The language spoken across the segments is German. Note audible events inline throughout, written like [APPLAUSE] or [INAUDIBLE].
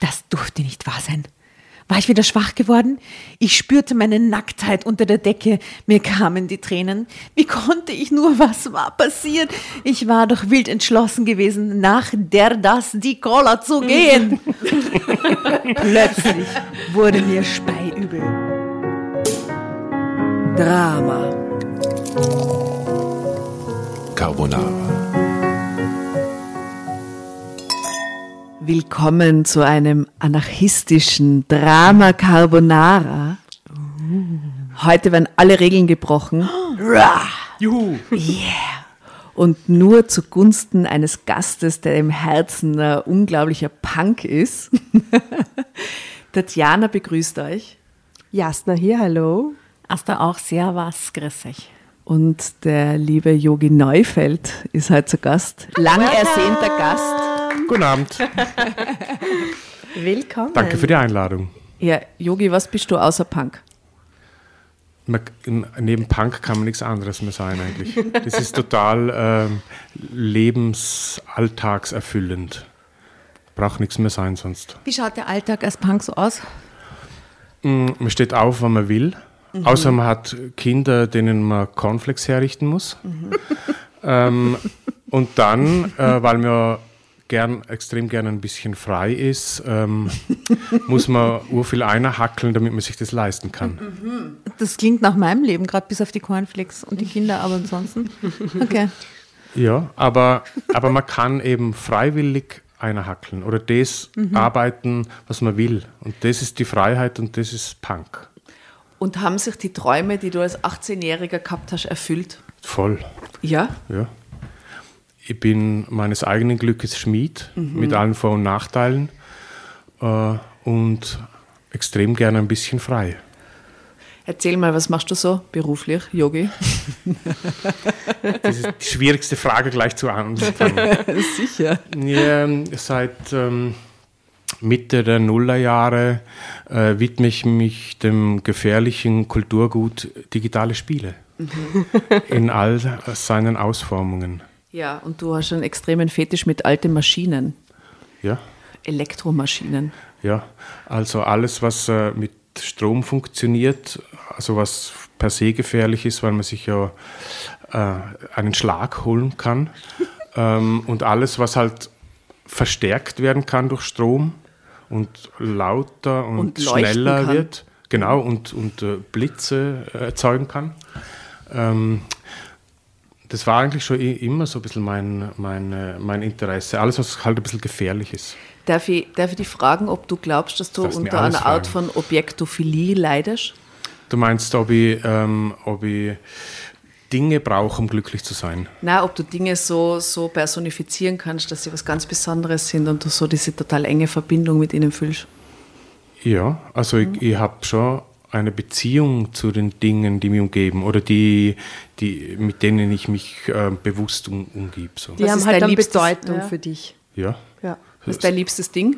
Das durfte nicht wahr sein. War ich wieder schwach geworden? Ich spürte meine Nacktheit unter der Decke. Mir kamen die Tränen. Wie konnte ich nur? Was war passiert? Ich war doch wild entschlossen gewesen, nach der das die Cola zu gehen. [LAUGHS] Plötzlich wurde mir speiübel. Drama. Carbonara. Willkommen zu einem anarchistischen Drama Carbonara. Heute werden alle Regeln gebrochen. [GASPS] Juhu! Yeah! Und nur zugunsten eines Gastes, der im Herzen ein unglaublicher Punk ist. [LAUGHS] Tatjana begrüßt euch. Jasna hier, hallo. Asta auch sehr was, grüß euch. Und der liebe Yogi Neufeld ist heute zu Gast. Lang ersehnter Gast. Guten Abend. [LAUGHS] Willkommen. Danke für die Einladung. Ja, Yogi, was bist du außer Punk? Man, neben Punk kann man nichts anderes mehr sein eigentlich. Das ist total ähm, lebensalltagserfüllend. Braucht nichts mehr sein sonst. Wie schaut der Alltag als Punk so aus? Mm, Man steht auf, wann man will. Außer man hat Kinder, denen man Cornflakes herrichten muss. ähm, und dann, äh, weil man gern, extrem gern ein bisschen frei ist, ähm, [LAUGHS] muss man urviel einer hackeln, damit man sich das leisten kann. Das klingt nach meinem Leben, gerade bis auf die Cornflakes und die Kinder, aber ansonsten. Okay. Ja, aber, aber man kann eben freiwillig einer hackeln oder das arbeiten, was man will. Und das ist die Freiheit und das ist Punk. Und haben sich die Träume, die du als 18-Jähriger gehabt hast, erfüllt? Voll. Ja? Ja. Ich bin meines eigenen Glückes Schmied mit allen Vor- und Nachteilen äh, und extrem gerne ein bisschen frei. Erzähl mal, was machst du so beruflich, Yogi? Das ist die schwierigste Frage gleich zu anfangen. [LAUGHS] Sicher. Ja, seit ähm, Mitte der Nullerjahre äh, widme ich mich dem gefährlichen Kulturgut digitale Spiele in all seinen Ausformungen. Ja, und du hast einen extremen Fetisch mit alten Maschinen, Ja, Elektromaschinen. ja. Also alles, was äh, mit Strom funktioniert, also was per se gefährlich ist, weil man sich ja äh, einen Schlag holen kann. [LAUGHS] ähm, und alles, was halt verstärkt werden kann durch Strom und lauter und, Und schneller kann. wird, genau, und, und äh, Blitze äh, erzeugen kann. Ähm, das war eigentlich schon i- immer so ein bisschen mein, mein, äh, mein Interesse. Alles, was halt ein bisschen gefährlich ist. Darf ich, darf ich dich fragen, ob du glaubst, dass du unter einer Art fragen. von Objektophilie leidest? Du meinst, ob ich, ähm, ob ich Dinge brauche, um glücklich zu sein? Na, ob du Dinge so, so personifizieren kannst, dass sie was ganz Besonderes sind und du so diese total enge Verbindung mit ihnen fühlst. Ja, also ich, ich habe schon eine Beziehung zu den Dingen, die mich umgeben oder die, die, mit denen ich mich äh, bewusst um, umgebe. So. Die Was haben ist halt liebstes- Bedeutung ja. für dich. Ja. Ja. Was ist dein liebstes Ding?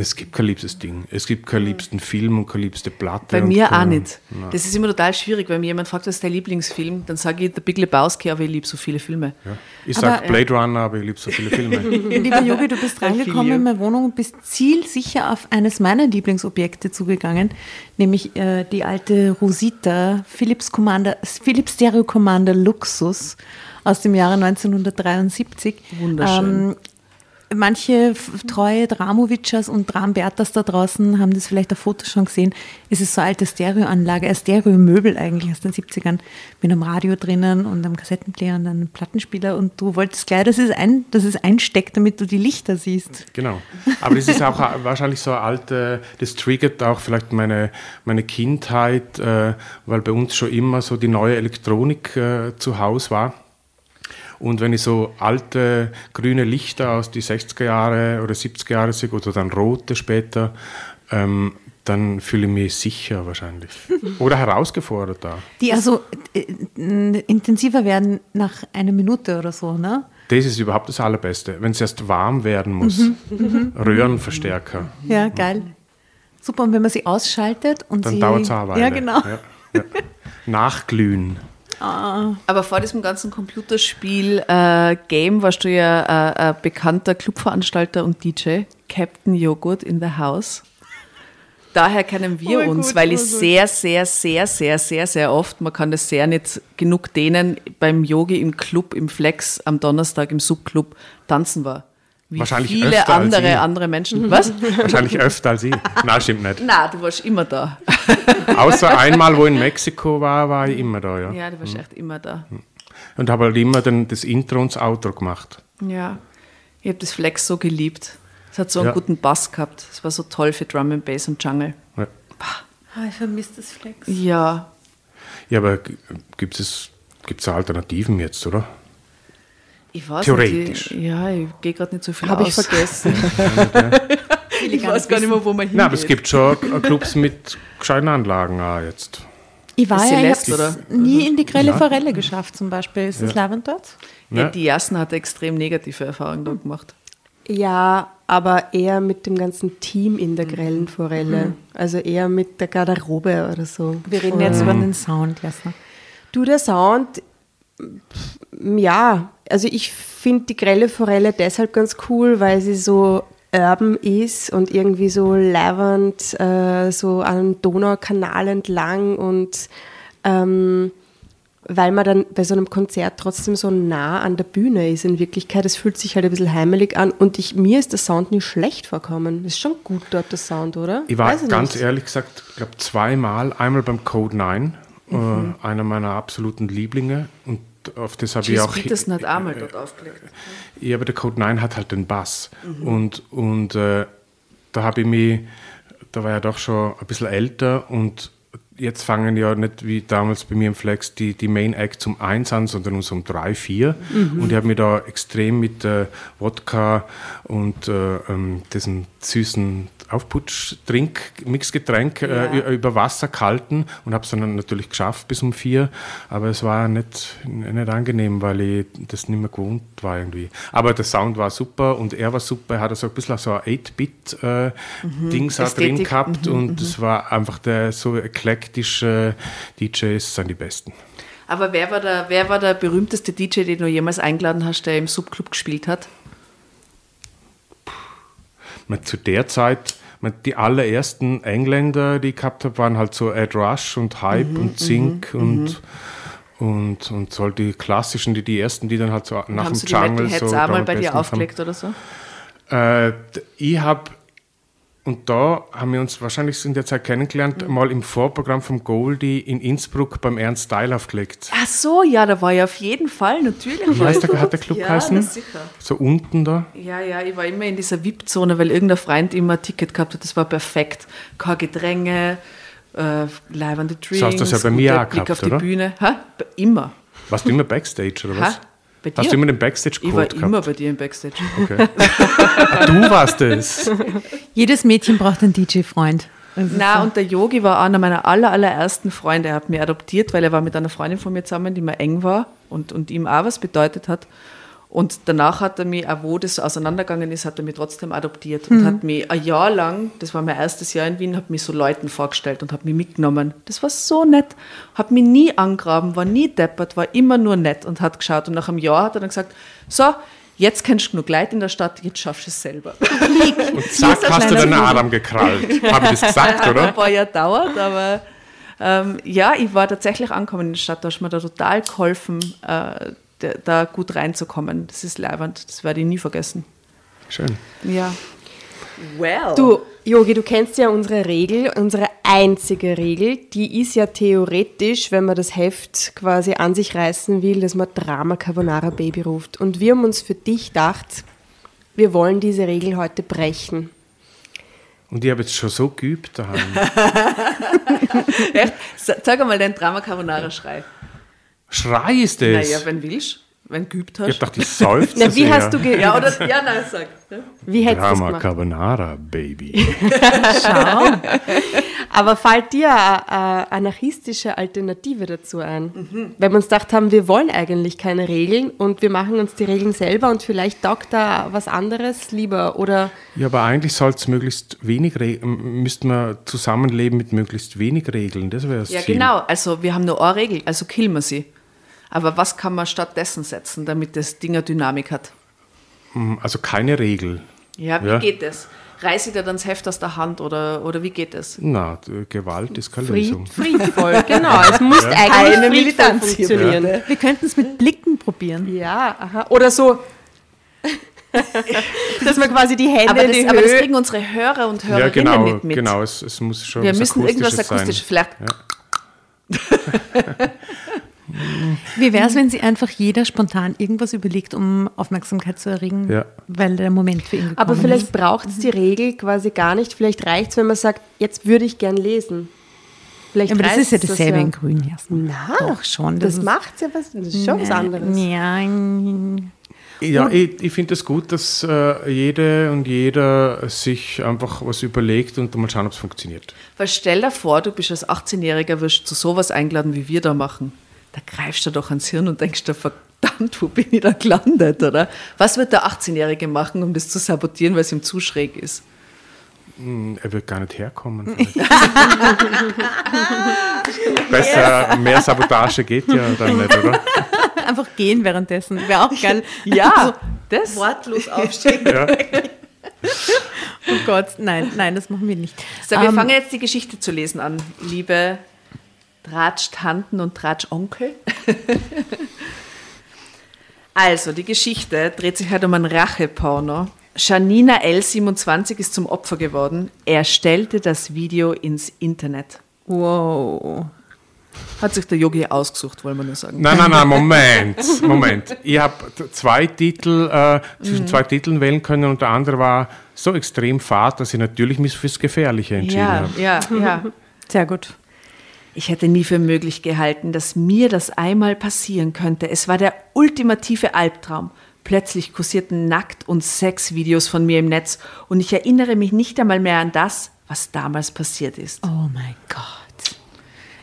Es gibt kein liebstes Ding. Es gibt keinen liebsten Film und keine liebste Platte. Bei mir auch nicht. Nein. Das ist immer total schwierig, wenn mir jemand fragt, was ist dein Lieblingsfilm, dann sage ich The Big Lebowski, aber ich liebe so viele Filme. Ja. Ich sage Blade Runner, aber ich liebe so viele Filme. [LAUGHS] Lieber Yogi, du bist reingekommen in meine Wohnung und bist zielsicher auf eines meiner Lieblingsobjekte zugegangen, nämlich äh, die alte Rosita Philips, Commander, Philips Stereo Commander Luxus aus dem Jahre 1973. Wunderschön. Ähm, Manche treue Dramowitschers und Drambertas da draußen haben das vielleicht auf Fotos schon gesehen. Es ist so eine alte Stereoanlage, ein Stereomöbel eigentlich aus den 70ern mit einem Radio drinnen und einem Kassettenplayer und einem Plattenspieler und du wolltest gleich, dass es, ein, dass es einsteckt, damit du die Lichter siehst. Genau. Aber das ist auch wahrscheinlich so eine alte, das triggert auch vielleicht meine, meine Kindheit, äh, weil bei uns schon immer so die neue Elektronik äh, zu Hause war. Und wenn ich so alte grüne Lichter aus die 60er Jahre oder 70er Jahre sehe oder dann rote später, ähm, dann fühle ich mich sicher wahrscheinlich. [LAUGHS] Oder herausgefordert da. Die also äh, intensiver werden nach einer Minute oder so, ne? Das ist überhaupt das Allerbeste. Wenn es erst warm werden muss. Röhrenverstärker. Ja, geil. Super, und wenn man sie ausschaltet und Dann sie... dauert es eine Weile. Ja, genau. Ja, ja. Nachglühen. Aber vor diesem ganzen Computerspiel-Game warst du ja äh, ein bekannter Clubveranstalter und DJ. Captain Joghurt in the house. Daher kennen wir Voll uns, gut, weil ich gut. sehr, sehr, sehr, sehr, sehr, sehr oft, man kann das sehr nicht genug dehnen, beim Yogi im Club, im Flex, am Donnerstag im Subclub tanzen war. Wie Wahrscheinlich viele öfter als andere, andere Menschen. Was? Wahrscheinlich öfter als ich. Nein, stimmt nicht. Na, du warst immer da. [LAUGHS] Außer einmal, wo ich in Mexiko war, war ich immer da, ja. Ja, du warst echt immer da. Und habe halt immer dann das Intro und das Outro gemacht. Ja, ich habe das Flex so geliebt. Es hat so einen Ja. guten Bass gehabt. Es war so toll für Drum and Bass und Jungle. Ja, Ah, ich vermisse das Flex. Ja, ja aber gibt es gibt's Alternativen jetzt, oder? Ich weiß Theoretisch. nicht. ich- Ja, ich gehe gerade nicht so viel Habe ich vergessen. [LAUGHS] [LAUGHS] ich weiß gar nicht mehr, wo man hingeht. Nein, aber es gibt schon Clubs mit gescheiten Anlagen auch jetzt. Ich war Ist ja, ich Celeste, hab's nie in die grelle Forelle geschafft zum Beispiel. Ist das Ja. Lavend dort? Ja, Ja. die Jassen hat extrem negative Erfahrungen da gemacht. Ja, aber eher mit dem ganzen Team in der grellen Forelle. Also eher mit der Garderobe oder so. Wir reden jetzt über den Sound, Jasna. Du, der Sound, ja, also ich finde die grelle Forelle deshalb ganz cool, weil sie so urban ist und irgendwie so lavend, äh, so am Donaukanal entlang und ähm, weil man dann bei so einem Konzert trotzdem so nah an der Bühne ist in Wirklichkeit. Es fühlt sich halt ein bisschen heimelig an und ich, mir ist der Sound nie schlecht vorkommen. Ist schon gut dort, der Sound, oder? Ich war Weiß ganz nicht. ehrlich gesagt, ich glaube zweimal, einmal beim Code 9, äh, einer meiner absoluten Lieblinge. Und auf das habe ich auch. Peterson hat auch mal dort aufgelegt. Ja, aber der Code 9 hat halt den Bass. Und, und äh, da habe ich mich, da war ja doch schon ein bisschen älter und jetzt fangen ja nicht wie damals bei mir im Flex die, die Main Act um 1 an, sondern um so um 3, 4. Und ich habe mich da extrem mit äh, Wodka und äh, ähm, diesem süßen Aufputsch-Drink, Mixgetränk Ja. äh, über Wasser kalten und habe es dann natürlich geschafft bis um 4. Aber es war nicht, nicht angenehm, weil ich das nicht mehr gewohnt war irgendwie. Aber der Sound war super und er war super. Er hat so ein bisschen so ein 8-Bit-Dings auch drin Ästhetik. gehabt und es war einfach der so eklektische DJs sind die besten. Aber wer war, der, wer war der berühmteste DJ, den du jemals eingeladen hast, der im Subclub gespielt hat? Man, zu der Zeit, man, die allerersten Engländer, die ich gehabt habe, waren halt so Ed Rush und Hype und Zink und, und, und so die klassischen, die, die ersten, die dann halt so nach Haben dem die Jungle Metalheads so auch mal bei dir gemacht haben. aufgelegt oder so? Äh, ich habe, und da haben wir uns wahrscheinlich in der Zeit kennengelernt, Mhm. mal im Vorprogramm vom Goldie in Innsbruck beim Ernst Style aufgelegt. Ach so, ja, da war ich auf jeden Fall, natürlich. Wie heißt der, hat der Club ja, geheißen? sicher. So unten da. Ja, ja, ich war immer in dieser VIP-Zone, weil irgendein Freund immer ein Ticket gehabt hat. Das war perfekt. Kein Gedränge, äh, leibende Drinks, So hast du das ja bei mir auch Blick gehabt, auf die oder? Bühne. Ha? Immer. Warst du immer Backstage oder was? Ha? Bei dir? Hast du immer den Ich war Backstage-Code immer bei dir im Backstage. Okay. ah, du warst es. [LAUGHS] Jedes Mädchen braucht einen DJ-Freund. Na, so. und der Yogi war einer meiner aller, allerersten Freunde. Er hat mich adoptiert, weil er war mit einer Freundin von mir zusammen, die mir eng war und, und ihm auch was bedeutet hat. Und danach hat er mich, auch wo das auseinandergegangen ist, hat er mich trotzdem adoptiert und hat mich ein Jahr lang, das war mein erstes Jahr in Wien, hat mich so Leuten vorgestellt und hat mich mitgenommen. Das war so nett. Hat mich nie angraben, war nie deppert, war immer nur nett und hat geschaut. Und nach einem Jahr hat er dann gesagt, so, jetzt kennst du genug Leute in der Stadt, jetzt schaffst du es selber. [LAUGHS] Und zack, hast du deinen Adam gekrallt. Habe ich das gesagt, ein oder? paar Jahre dauert, aber ähm, ja, ich war tatsächlich angekommen in der Stadt, da hast du mir da total geholfen, äh, da, gut reinzukommen. Das ist leibend, das werde ich nie vergessen. Schön. Ja. Well. Du, Yogi, du kennst ja unsere Regel, unsere einzige Regel, die ist ja theoretisch, wenn man das Heft quasi an sich reißen will, dass man Drama Carbonara Baby ruft. Und wir haben uns für dich gedacht, wir wollen diese Regel heute brechen. Und ich habe jetzt schon so geübt daheim. [LAUGHS] Echt? Sa- Sag einmal deinen Drama Carbonara Schrei. Schrei ist das. Naja, wenn willst, wenn du geübt ich habe hast. gedacht, ich seufze [LAUGHS] Na, wie sehr. hast du geübt? Ja, oder? Ja, nein, sag. Ja. Wie hättest du gemacht? Carbonara, Baby. [LAUGHS] Schau. Aber fällt dir eine, eine anarchistische Alternative dazu ein? Weil wir uns gedacht haben, wir wollen eigentlich keine Regeln und wir machen uns die Regeln selber und vielleicht taugt da was anderes lieber oder Ja, aber eigentlich soll es möglichst wenig Regeln, müsste man zusammenleben mit möglichst wenig Regeln. Das wäre das ja, Ziel. genau. Also wir haben nur eine Regel, also killen wir sie. Aber was kann man stattdessen setzen, damit das Ding eine Dynamik hat? Also keine Regel. Ja, wie Ja. geht das? Reiße ich dir dann das Heft aus der Hand oder, oder wie geht das? Na, Gewalt ist keine Fried, Lösung. friedvoll, [LAUGHS] genau. Es muss Eine eigentlich friedvoll Militanz hier funktionieren. Wir könnten es mit Blicken probieren. Ja, aha. Oder so, [LAUGHS] dass man quasi die Hände Aber in das, die aber das kriegen unsere Hörer und Hörerinnen Ja, genau, nicht mit. genau. Es, es muss schon Wir was müssen irgendwas Akustisches Akustisches, vielleicht [LAUGHS] Wie wäre es, wenn sie einfach jeder spontan irgendwas überlegt, um Aufmerksamkeit zu erregen, Ja. weil der Moment für ihn gekommen Aber vielleicht ist? braucht es die Regel quasi gar nicht. Vielleicht reicht es, wenn man sagt, jetzt würde ich gern lesen. Vielleicht aber das ist ja dasselbe ja- in Grün, Jasmin. Na, Doch schon. Das, ist- macht ja was, das ist schon was anderes. Ja, Ja, ich, ich finde es gut, dass äh, jede und jeder sich einfach was überlegt und mal schauen, ob es funktioniert. Weil stell dir vor, du bist als 18-Jähriger, wirst zu sowas eingeladen, wie wir da machen. Da greifst du doch ans Hirn und denkst dir, verdammt, wo bin ich da gelandet, oder? Was wird der 18-Jährige machen, um das zu sabotieren, weil es ihm zu schräg ist? Hm, Er wird gar nicht herkommen. [LAUGHS] [LAUGHS] Besser, mehr Sabotage geht ja dann nicht, oder? [LAUGHS] einfach gehen währenddessen. Wäre auch geil. Ja, das. Wortlos aufstehen. Ja. Oh Gott, nein, nein, das machen wir nicht. So, wir Ähm, fangen jetzt die Geschichte zu lesen an, liebe Tratsch-Tanten und Tratsch-Onkel. [LAUGHS] also, die Geschichte dreht sich halt um einen Racheporno. Janina L27 ist zum Opfer geworden. Er stellte das Video ins Internet. Wow. Hat sich der Yogi ausgesucht, wollen wir nur sagen. Nein, nein, nein, [LAUGHS] Moment, Moment. Ich habe zwei Titel, äh, zwischen zwei Titeln wählen können und der andere war so extrem fad, dass ich natürlich mich fürs Gefährliche entschieden Ja, habe. ja, ja. [LAUGHS] Sehr gut. Ich hätte nie für möglich gehalten, dass mir das einmal passieren könnte. Es war der ultimative Albtraum. Plötzlich kursierten Nackt- und Sexvideos von mir im Netz und ich erinnere mich nicht einmal mehr an das, was damals passiert ist. Oh mein Gott.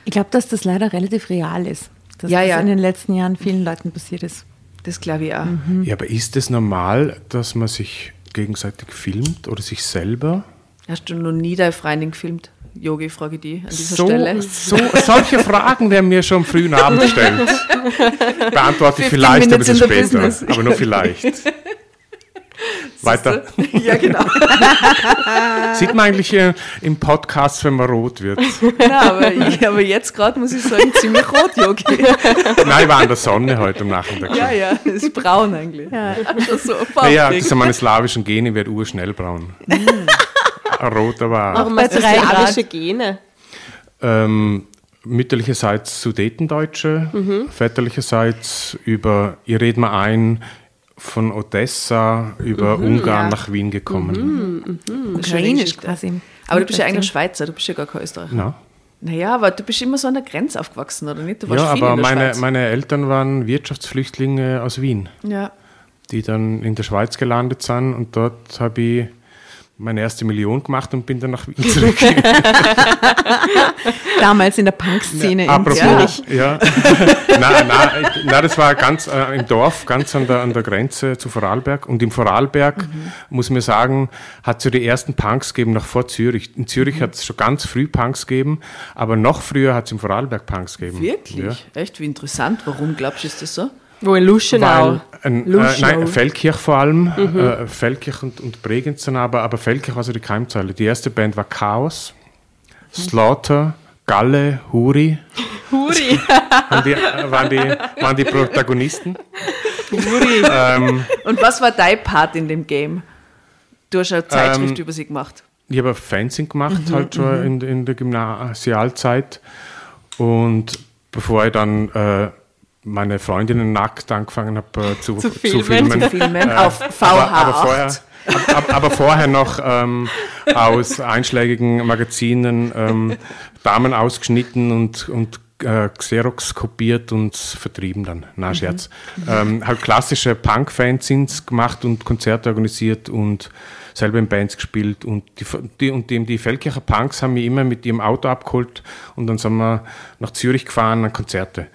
Ich glaube, dass das leider relativ real ist. Dass Ja, das ja. in den letzten Jahren vielen Leuten passiert ist. Das glaube ich auch. Ja, aber ist es normal, dass man sich gegenseitig filmt oder sich selber? Hast du noch nie deine Freundin gefilmt? Yogi, frage die an dieser So, Stelle. so, solche Fragen werden mir schon am frühen Abend gestellt. [LAUGHS] Beantworte 15 ich vielleicht ein bisschen später, business. aber nur vielleicht. Weiter. ja, genau. [LAUGHS] Sieht man eigentlich äh, im Podcast, wenn man rot wird? Ja, aber, ich, aber jetzt gerade muss ich sagen, ziemlich rot, Yogi. Nein, ich war an der Sonne heute am Nachmittag. Ja, ja, es ist braun eigentlich. Ja. so Naja, das sind meine slawischen Gene, wird urschnell braun. Rot aber auch. Warum hast du drei slawische Gene? Ähm, mütterlicherseits Sudetendeutsche, väterlicherseits über, ihr redet mal ein, von Odessa über Ungarn nach Wien gekommen. Ukrainisch quasi. Aber du bist ja eigentlich Schweizer, du bist ja gar kein Österreicher. Na? Naja, aber du bist immer so an der Grenze aufgewachsen, oder nicht? Du warst Ja, viel aber in der meine, Schweiz. meine Eltern waren Wirtschaftsflüchtlinge aus Wien, Ja. die dann in der Schweiz gelandet sind und dort habe ich meine erste Million gemacht und bin dann nach Wien [LAUGHS] zurück. [LAUGHS] Damals in der Punk-Szene in Apropos, Zürich. ja. nein, nein, nein, das war ganz äh, im Dorf, ganz an der, an der Grenze zu Vorarlberg. Und im Vorarlberg, Mhm. muss man sagen, hat es so die ersten Punks gegeben noch vor Zürich. In Mhm. Zürich hat es schon ganz früh Punks gegeben, aber noch früher hat es im Vorarlberg Punks gegeben. Wirklich? Ja. Echt? Wie interessant. Warum glaubst du, ist das so? Wo in Luschenau. Weil, ein, äh, nein, Feldkirch vor allem, äh, Feldkirch und, und Bregenz aber, aber Feldkirch war so die Keimzeile. Die erste Band war Chaos, Slaughter, Galle, Huri. [LAUGHS] Huri. [LAUGHS] waren die, waren die, waren die Protagonisten. Ähm, Und was war dein Part in dem Game? Du hast eine Zeitschrift Ähm, über sie gemacht. ich habe Fencing gemacht, halt schon in, in der Gymnasialzeit. Und bevor ich dann äh, meine Freundinnen nackt angefangen habe äh, zu, zu, filmen. filmen. Zu filmen auf VH8. aber, aber, vorher, ab, ab, aber vorher noch ähm, aus einschlägigen Magazinen ähm, Damen ausgeschnitten und, und äh, Xerox kopiert und vertrieben dann. Na, Scherz. Ähm, halt klassische Punk-Fanzines gemacht und Konzerte organisiert und selber in Bands gespielt und die, die, und die, die Feldkircher Punks haben mich immer mit ihrem Auto abgeholt und dann sind wir nach Zürich gefahren an Konzerte.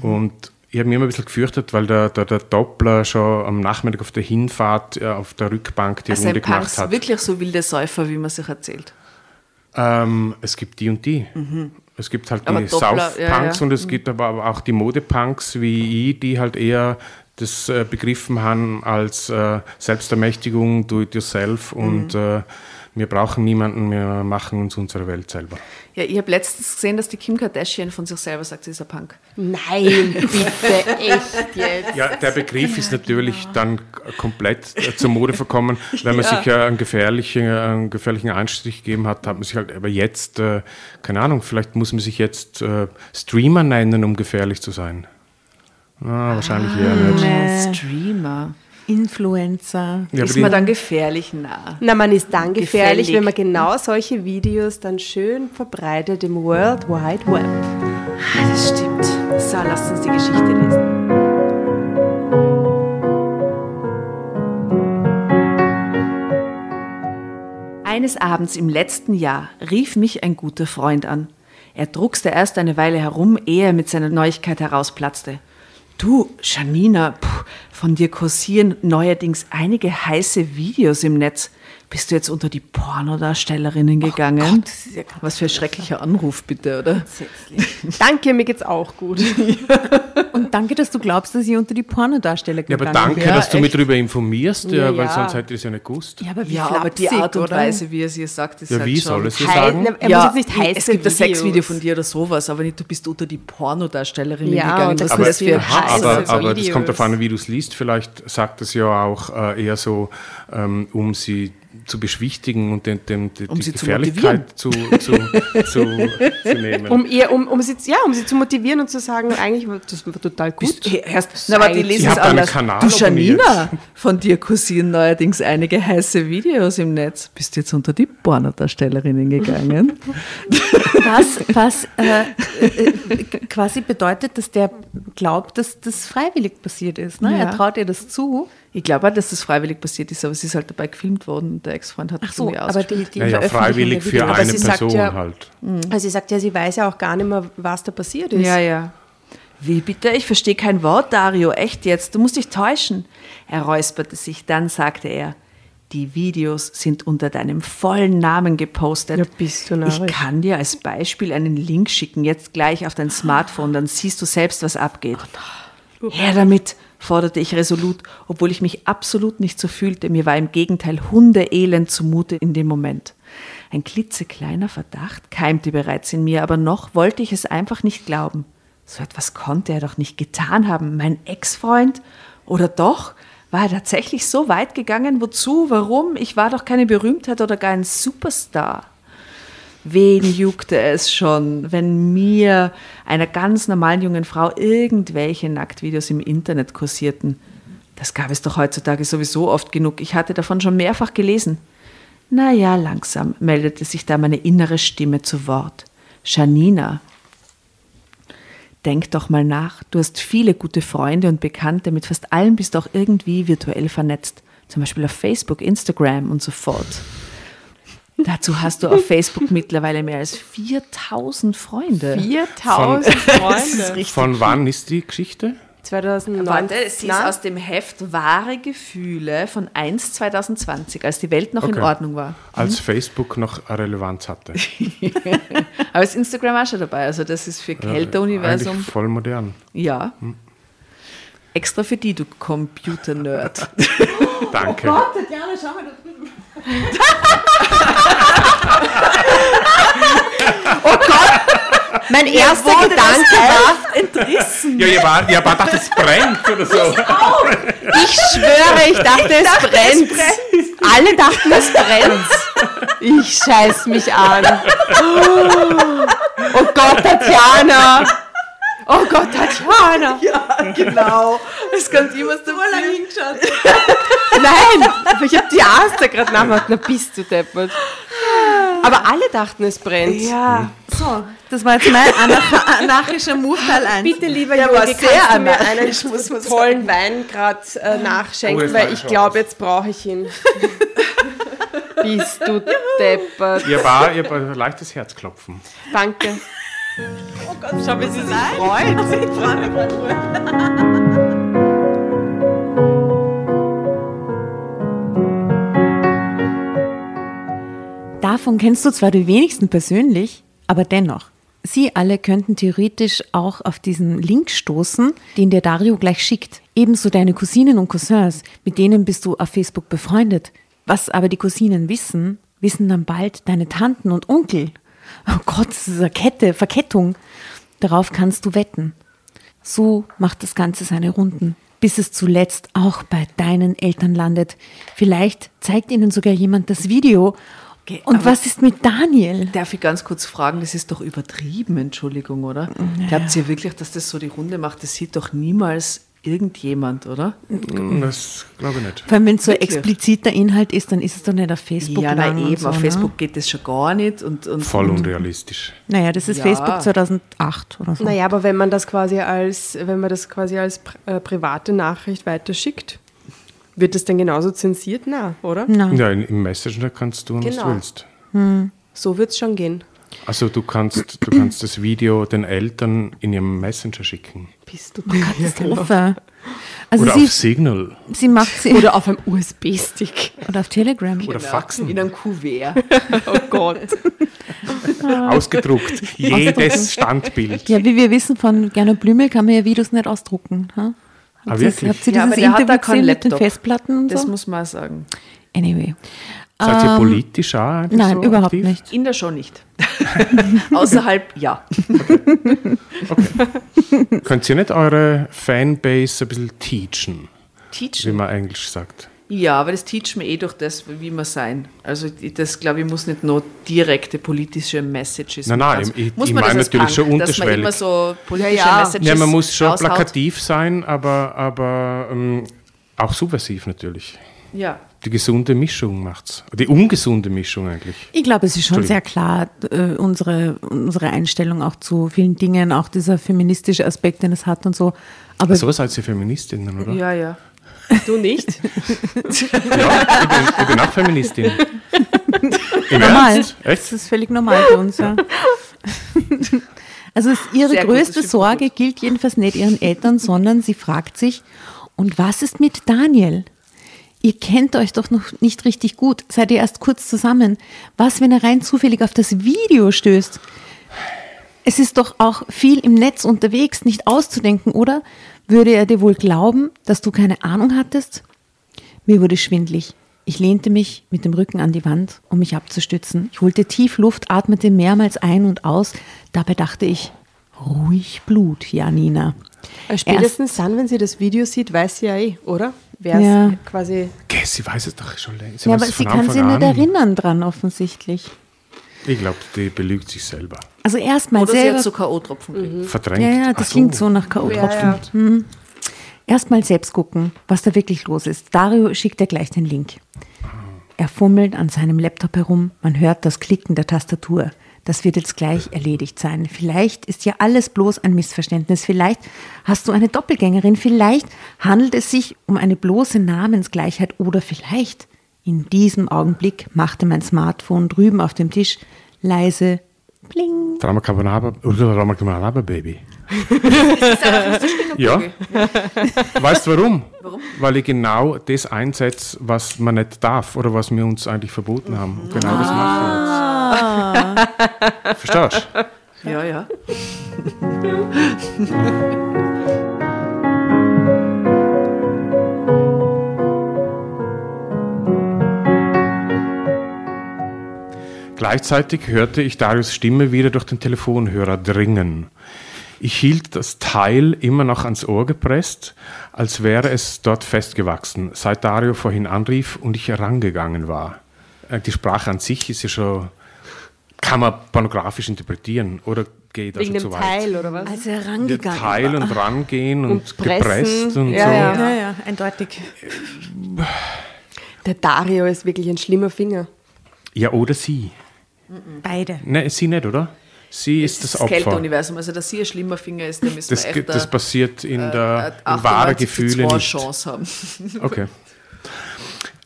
Und ich habe mich immer ein bisschen gefürchtet, weil der, der, der Doppler schon am Nachmittag auf der Hinfahrt äh, auf der Rückbank die Also Runde ein Punks gemacht hat. wirklich so wilde Säufer, wie man sich erzählt. Ähm, es gibt die und die. Es gibt halt Aber die South-Punks ja, ja. und es gibt aber auch die Mode-Punks wie ich, die halt eher das äh, begriffen haben als äh, Selbstermächtigung, do it yourself und äh, wir brauchen niemanden, wir machen uns unsere Welt selber. Ja, ich habe letztens gesehen, dass die Kim Kardashian von sich selber sagt, sie ist ein Punk. Nein, bitte, echt jetzt. Ja, der Begriff ist natürlich dann k- komplett äh, zur Mode verkommen. Wenn man sich ja einen gefährlichen, einen gefährlichen Einstich gegeben hat, hat man sich halt, aber jetzt, äh, keine Ahnung, vielleicht muss man sich jetzt äh, Streamer nennen, um gefährlich zu sein. Ah, wahrscheinlich eher nicht. Äh, Streamer. Influencer. Ja, ist man dann gefährlich nah. Na, man ist dann gefährlich, Gefällig. wenn man genau solche Videos dann schön verbreitet im World Wide Web. Ah, das stimmt. So, lasst uns die Geschichte lesen. Eines Abends im letzten Jahr rief mich ein guter Freund an. Er druckste erst eine Weile herum, ehe er mit seiner Neuigkeit herausplatzte. Du, Janina, puh, von dir kursieren neuerdings einige heiße Videos im Netz. Bist du jetzt unter die Pornodarstellerinnen gegangen? Was für ein schrecklicher Anruf, bitte, oder? [LAUGHS] Danke, mir geht's auch gut. [LAUGHS] Und danke, dass du glaubst, dass ich unter die Pornodarsteller Ja, gegangen aber danke, bin. dass du mich darüber informierst, ja, Ja, weil ja. sonst hätte ich es ja nicht gewusst. Ja, aber wie Ja, aber die Art und oder? Weise, wie er es ihr sagt, ist Ja, halt wie schon... soll es ihr sagen? na, er ja, muss jetzt nicht heiße es gibt ein. Sexvideo von dir oder sowas, aber nicht, du bist unter die Pornodarstellerin Ja, gegangen. das ist Aber, das für Aha, aber, aber das kommt darauf an, wie du es liest. Vielleicht sagt es ja auch äh, eher so, ähm, um sie zu beschwichtigen und den, den, die, Um die sie zu Gefährlichkeit zu, zu, zu, zu nehmen. Um, ihr, um, um, sie, ja, um sie zu motivieren und zu sagen, eigentlich das war total gut. Bist, hey, erst, na, aber die lesen es anders. Kanal du, Janina, von dir kursieren neuerdings einige heiße Videos im Netz. Bist du jetzt unter die Pornodarstellerinnen gegangen? [LAUGHS] Was, was äh, äh, quasi bedeutet, dass der glaubt, dass das freiwillig passiert ist. Ne? Ja. Er traut ihr das zu. Ich glaube auch, dass das freiwillig passiert ist, aber es ist halt dabei gefilmt worden und der Ex-Freund hat Ach so, aber die, die naja, Veröffentlichung freiwillig für Aber eine sie sagt Person ja- halt. Also sie sagt ja, sie weiß ja auch gar nicht mehr, was da passiert ist. Ja, ja. Wie bitte? Ich verstehe kein Wort, Dario. Echt jetzt? Du musst dich täuschen. Er räusperte sich, dann sagte er, die Videos sind unter deinem vollen Namen gepostet. Ja, bist du ich narrisch. kann dir als Beispiel einen Link schicken, jetzt gleich auf dein Smartphone, dann siehst du selbst, was abgeht. Her damit, forderte ich resolut, obwohl ich mich absolut nicht so fühlte. Mir war im Gegenteil hundeelend zumute in dem Moment. Ein klitzekleiner Verdacht keimte bereits in mir, aber noch wollte ich es einfach nicht glauben. So etwas konnte er doch nicht getan haben. Mein Ex-Freund? Oder doch? War er tatsächlich so weit gegangen? Wozu? Warum? Ich war doch keine Berühmtheit oder gar ein Superstar. Wen juckte es schon, wenn mir, einer ganz normalen jungen Frau, irgendwelche Nacktvideos im Internet kursierten? Das gab es doch heutzutage sowieso oft genug. Ich hatte davon schon mehrfach gelesen. Na ja, langsam meldete sich da meine innere Stimme zu Wort. Janina, denk doch mal nach. Du hast viele gute Freunde und Bekannte. Mit fast allen bist du auch irgendwie virtuell vernetzt. Zum Beispiel auf Facebook, Instagram und so fort. Dazu hast du auf Facebook mittlerweile mehr als 4000 Freunde. 4000 Freunde. richtig Von wann ist die Geschichte? 2009. Warte, sie ist aus dem Heft Wahre Gefühle von 1 2020, als die Welt noch in Okay. Ordnung war. Als Facebook noch Relevanz hatte. [LAUGHS] Aber ist Instagram auch schon dabei, also das ist für Kälteuniversum. Eigentlich voll modern. Ja. Extra für die, du Computer-Nerd. [LAUGHS] Danke. Tatjana, schau mal da drüben. Mein erster Gedanke war, entrissen. Ja, ihr war, ihr war dachte, es brennt oder so. ich schwöre, ich dachte, es brennt. Alle dachten, es brennt. Ich scheiß mich an. Oh Gott, Tatjana. Oh Gott, Tatjana. [LAUGHS] Ja, genau. Es kommt immer so lange hingeschaut. [LAUGHS] Nein, aber ich habe die Aster gerade nachgemacht. Na, bist du deppert. Aber alle dachten, es brennt. Ja. So, das war jetzt mein anarch- anarchischer Move Teil 1. Bitte, lieber Der Junge, war kannst sehr du mir einen muss man tollen Wein gerade äh, Oh, nachschenken, jetzt weil ich glaube, jetzt brauche ich ihn. [LAUGHS] Bist du deppert. Ihr war, ihr war ein leichtes Herzklopfen. Danke. Oh Gott, schau, wie sie sich freut. [LAUGHS] Davon kennst du zwar die wenigsten persönlich, aber dennoch. Sie alle könnten theoretisch auch auf diesen Link stoßen, den der Dario gleich schickt. Ebenso deine Cousinen und Cousins, mit denen bist du auf Facebook befreundet. Was aber die Cousinen wissen, wissen dann bald deine Tanten und Onkel. Oh Gott, das ist eine Kette, Verkettung. Darauf kannst du wetten. So macht das Ganze seine Runden, bis es zuletzt auch bei deinen Eltern landet. Vielleicht zeigt ihnen sogar jemand das Video. Und aber- was ist mit Daniel? Darf ich ganz kurz fragen, das ist doch übertrieben, Entschuldigung, oder? Glaubt ihr wirklich, dass das so die Runde macht? Das sieht doch niemals irgendjemand, oder? Das glaube ich nicht. Vor allem, wenn es so Wirklich? expliziter Inhalt ist, dann ist es doch nicht auf Facebook. ja, nein, und eben. so, auf ne? Facebook geht das schon gar nicht. Und, und, Voll und unrealistisch. Naja, das ist Ja. Facebook 2008 oder so. Naja, aber wenn man das quasi als, wenn man das quasi als äh, private Nachricht weiterschickt, wird das dann genauso zensiert? Na, oder? Na. Ja, in, im Messenger kannst du, was Genau. du willst. So wird es schon gehen. Also du kannst, du kannst das Video den Eltern in ihrem Messenger schicken. Bist du Katastrophe. Also Oder sie, auf Signal. sie macht sie Oder auf einem USB-Stick. oder auf Telegram. Oder Faxen. in einem Kuvert. [LAUGHS] Oh Gott. [LAUGHS] Ausgedruckt. Jedes Standbild. Ja, wie wir wissen von Gernot Blümel kann man ja Videos nicht ausdrucken. Ha? Ah, Habt ihr- wirklich? Habt ihr Ja, aber dieses hat Interview da keinen gesehen mit den Laptop. Festplatten und Das so? muss man sagen. Anyway. Seid ihr Ähm, politisch auch Nein, so überhaupt aktiv? nicht. In der Show nicht. [LAUGHS] Außerhalb, ja. Könnt ihr nicht eure Fanbase ein bisschen teachen, wie Teachen. man Englisch sagt? Ja, aber das teacht mir eh durch das, wie wir sein. Also ich- das, glaube ich, muss nicht nur direkte politische Messages Nein, nein, also, ich- muss ich man meine natürlich schon Punk, Dass man unterschwellig. immer so politische Ja, ja. Messages Ja, man muss schon raushaut. plakativ sein, aber, aber ähm, auch subversiv natürlich. Ja. Die gesunde Mischung macht's. Die ungesunde Mischung eigentlich. Ich glaube, es ist schon sehr klar, äh, unsere, unsere Einstellung auch zu vielen Dingen, auch dieser feministische Aspekt, den es hat und so. Aber So seid ihr Feministinnen, oder? Ja, ja. Du nicht? [LAUGHS] Ja, ich, bin, ich bin auch Feministin. [LAUGHS] Im normal. Ernst? Das Echt? ist völlig normal für uns, ja. Also es, ihre Sehr gut, größte stimmt Sorge gilt jedenfalls nicht ihren Eltern, sondern sie fragt sich, und was ist mit Daniel? Ihr kennt euch doch noch nicht richtig gut, seid ihr erst kurz zusammen. Was, wenn er rein zufällig auf das Video stößt? Es ist doch auch viel im Netz unterwegs, nicht auszudenken, oder? Würde er dir wohl glauben, dass du keine Ahnung hattest? Mir wurde schwindlig. Ich lehnte mich mit dem Rücken an die Wand, um mich abzustützen. Ich holte tief Luft, atmete mehrmals ein und aus. Dabei dachte ich, ruhig Blut, Janina. Äh, Spätestens dann, wenn sie das Video sieht, weiß sie ja eh, oder? Wer es Ja. quasi. Gell, sie weiß es doch schon längst. Ja, aber sie kann Anfang sich nicht an. erinnern dran, offensichtlich. Ich glaube, die belügt sich selber. Also erstmal Oder sie selber. hat so K.O.-Tropfen gekriegt. Verdrängt. ja, ja, das klingt so nach K.O.-Tropfen. Ja, Mhm. Erstmal selbst gucken, was da wirklich los ist. Dario schickt dir gleich den Link. Er fummelt an seinem Laptop herum. Man hört das Klicken der Tastatur. Das wird jetzt gleich erledigt sein. Vielleicht ist ja alles bloß ein Missverständnis. Vielleicht hast du eine Doppelgängerin. Vielleicht handelt es sich um eine bloße Namensgleichheit. Oder vielleicht in diesem Augenblick machte mein Smartphone drüben auf dem Tisch leise Bling. Drama Carbonara, Drama Carbonara Baby. Ja. Weißt du warum? Warum? Weil ich genau das einsetze, was man nicht darf oder was wir uns eigentlich verboten haben. Und Genau das mache ich jetzt. Verstehst du? Ja, ja. Gleichzeitig hörte ich Darius Stimme wieder durch den Telefonhörer dringen. Ich hielt das Teil immer noch ans Ohr gepresst, als wäre es dort festgewachsen, seit Dario vorhin anrief und ich herangegangen war. Äh, Die Sprache an sich ist ja schon, kann man pornografisch interpretieren oder geht also Wegen zu dem weit? Teil, oder was? Als er Der rangegangen Teil und rangehen und, Und pressen. gepresst und Ja, so. ja. Ja, ja, eindeutig. Der Dario ist wirklich ein schlimmer Finger. Ja, oder sie. Beide. Ne, sie nicht, oder? Sie ist das, das Opfer. Kälteuniversum. Also, dass sie ein schlimmer Finger ist, da müssen Das, echt das passiert in äh, der in wahre 98 zu Gefühle 2 nicht. Chance haben. [LAUGHS] Okay.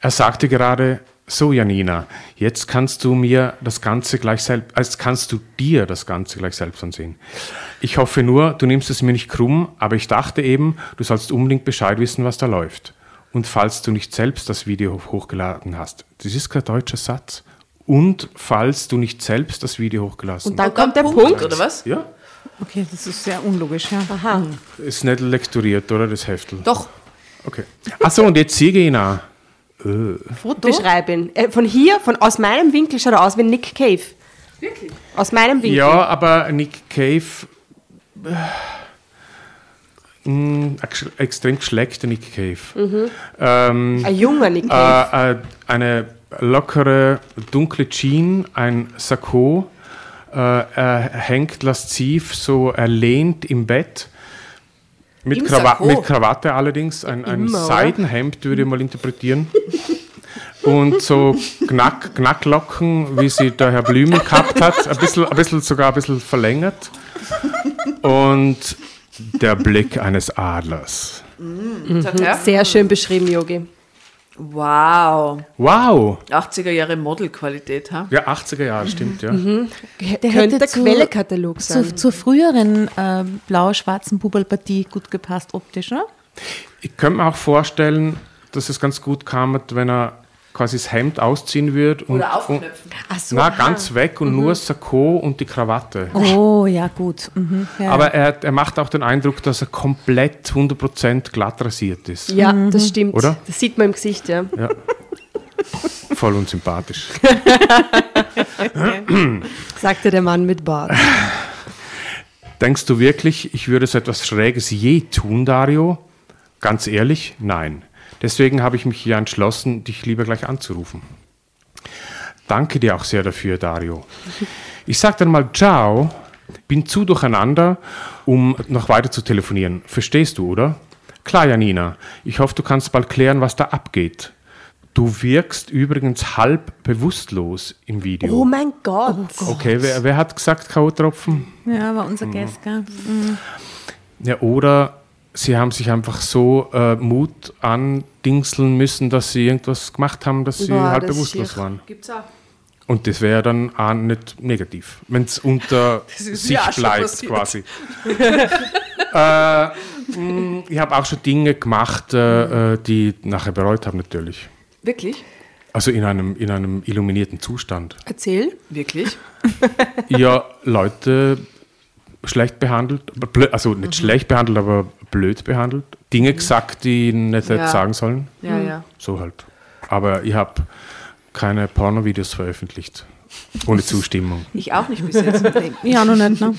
Er sagte gerade, so Janina, jetzt kannst du mir das Ganze gleich selbst, als kannst du dir das Ganze gleich selbst ansehen. Ich hoffe nur, du nimmst es mir nicht krumm, aber ich dachte eben, du sollst unbedingt Bescheid wissen, was da läuft. Und falls du nicht selbst das Video hochgeladen hast, das ist kein deutscher Satz, und falls du nicht selbst das Video hochgelassen Und dann Und dann kommt der Punkt. oder was? Ja, Okay, das ist sehr unlogisch, ja. Aha. ist nicht lektoriert, oder, das Heftel? Doch. Okay. Achso, und jetzt sehe ich ihn auch. Foto? Beschreib ihn. Äh, von hier, von aus meinem Winkel schaut er aus wie Nick Cave. Wirklich? Aus meinem Winkel. Ja, aber Nick Cave. Äh, mh, gesch- extrem geschleckter Nick Cave. Ähm, Ein junger Nick Cave. äh, äh, eine lockere, dunkle Jean, ein Sakko, äh, er hängt lasziv, so er lehnt im Bett. Mit, Im Krawa Sakko? mit Krawatte allerdings, ein, ein Immer? Seidenhemd würde ich mal interpretieren. Und so Knack, Knacklocken, wie sie der Herr Blümel gehabt hat, ein bisschen, ein bisschen sogar ein bisschen verlängert. Und der Blick eines Adlers. Her. Sehr schön beschrieben, Yogi. Wow. Wow! 80er Jahre Modelqualität, ha? Ja, 80er Jahre, stimmt, ja. Der hätte könnte der zu- Quellekatalog sein. Zu, zur früheren äh, blau-schwarzen Bubalpartie gut gepasst optisch, oder? Ich könnte mir auch vorstellen, dass es ganz gut kam, wenn er quasi das Hemd ausziehen würde und, Oder und aufknöpfen. Ach so, na, aha. ganz weg und nur Sakko und die Krawatte. Oh, ja, gut. Mhm, ja. Aber er, er macht auch den Eindruck, dass er komplett 100% glatt rasiert ist. Ja, das stimmt. Oder? Das sieht man im Gesicht, ja. Ja. [LAUGHS] Voll unsympathisch. [CLEARS THROAT] Sagte der Mann mit Bart. Denkst du wirklich, ich würde so etwas Schräges je tun, Dario? Ganz ehrlich, nein. Deswegen habe ich mich hier entschlossen, dich lieber gleich anzurufen. Danke dir auch sehr dafür, Dario. Ich sag dann mal Ciao, bin zu durcheinander, um noch weiter zu telefonieren. Verstehst du, oder? Klar, Janina. Ich hoffe, du kannst bald klären, was da abgeht. Du wirkst übrigens halb bewusstlos im Video. Oh mein Gott. okay, wer, wer hat gesagt K.O.-Tropfen? ja, war unser Gast, gell? Mhm. Ja, oder sie haben sich einfach so äh, Mut andingseln müssen, dass sie irgendwas gemacht haben, dass sie Boah, halt das bewusstlos schier. waren. Gibt's auch. Und das wäre dann auch nicht negativ, wenn es unter [LAUGHS] sich bleibt passiert. quasi. [LAUGHS] äh, mh, ich habe auch schon Dinge gemacht, äh, äh, die ich nachher bereut habe natürlich. Wirklich? Also in einem, in einem illuminierten Zustand. Erzähl. Wirklich? Ja, Leute schlecht behandelt, also Mhm. nicht schlecht behandelt, aber blöd behandelt. Dinge gesagt, die ich nicht hätte Ja. sagen sollen. Ja, ja. So halt. Aber ich habe keine Pornovideos veröffentlicht. Ohne [LAUGHS] Zustimmung. Ich auch nicht bis jetzt. [LAUGHS] Ja, noch nicht, ne?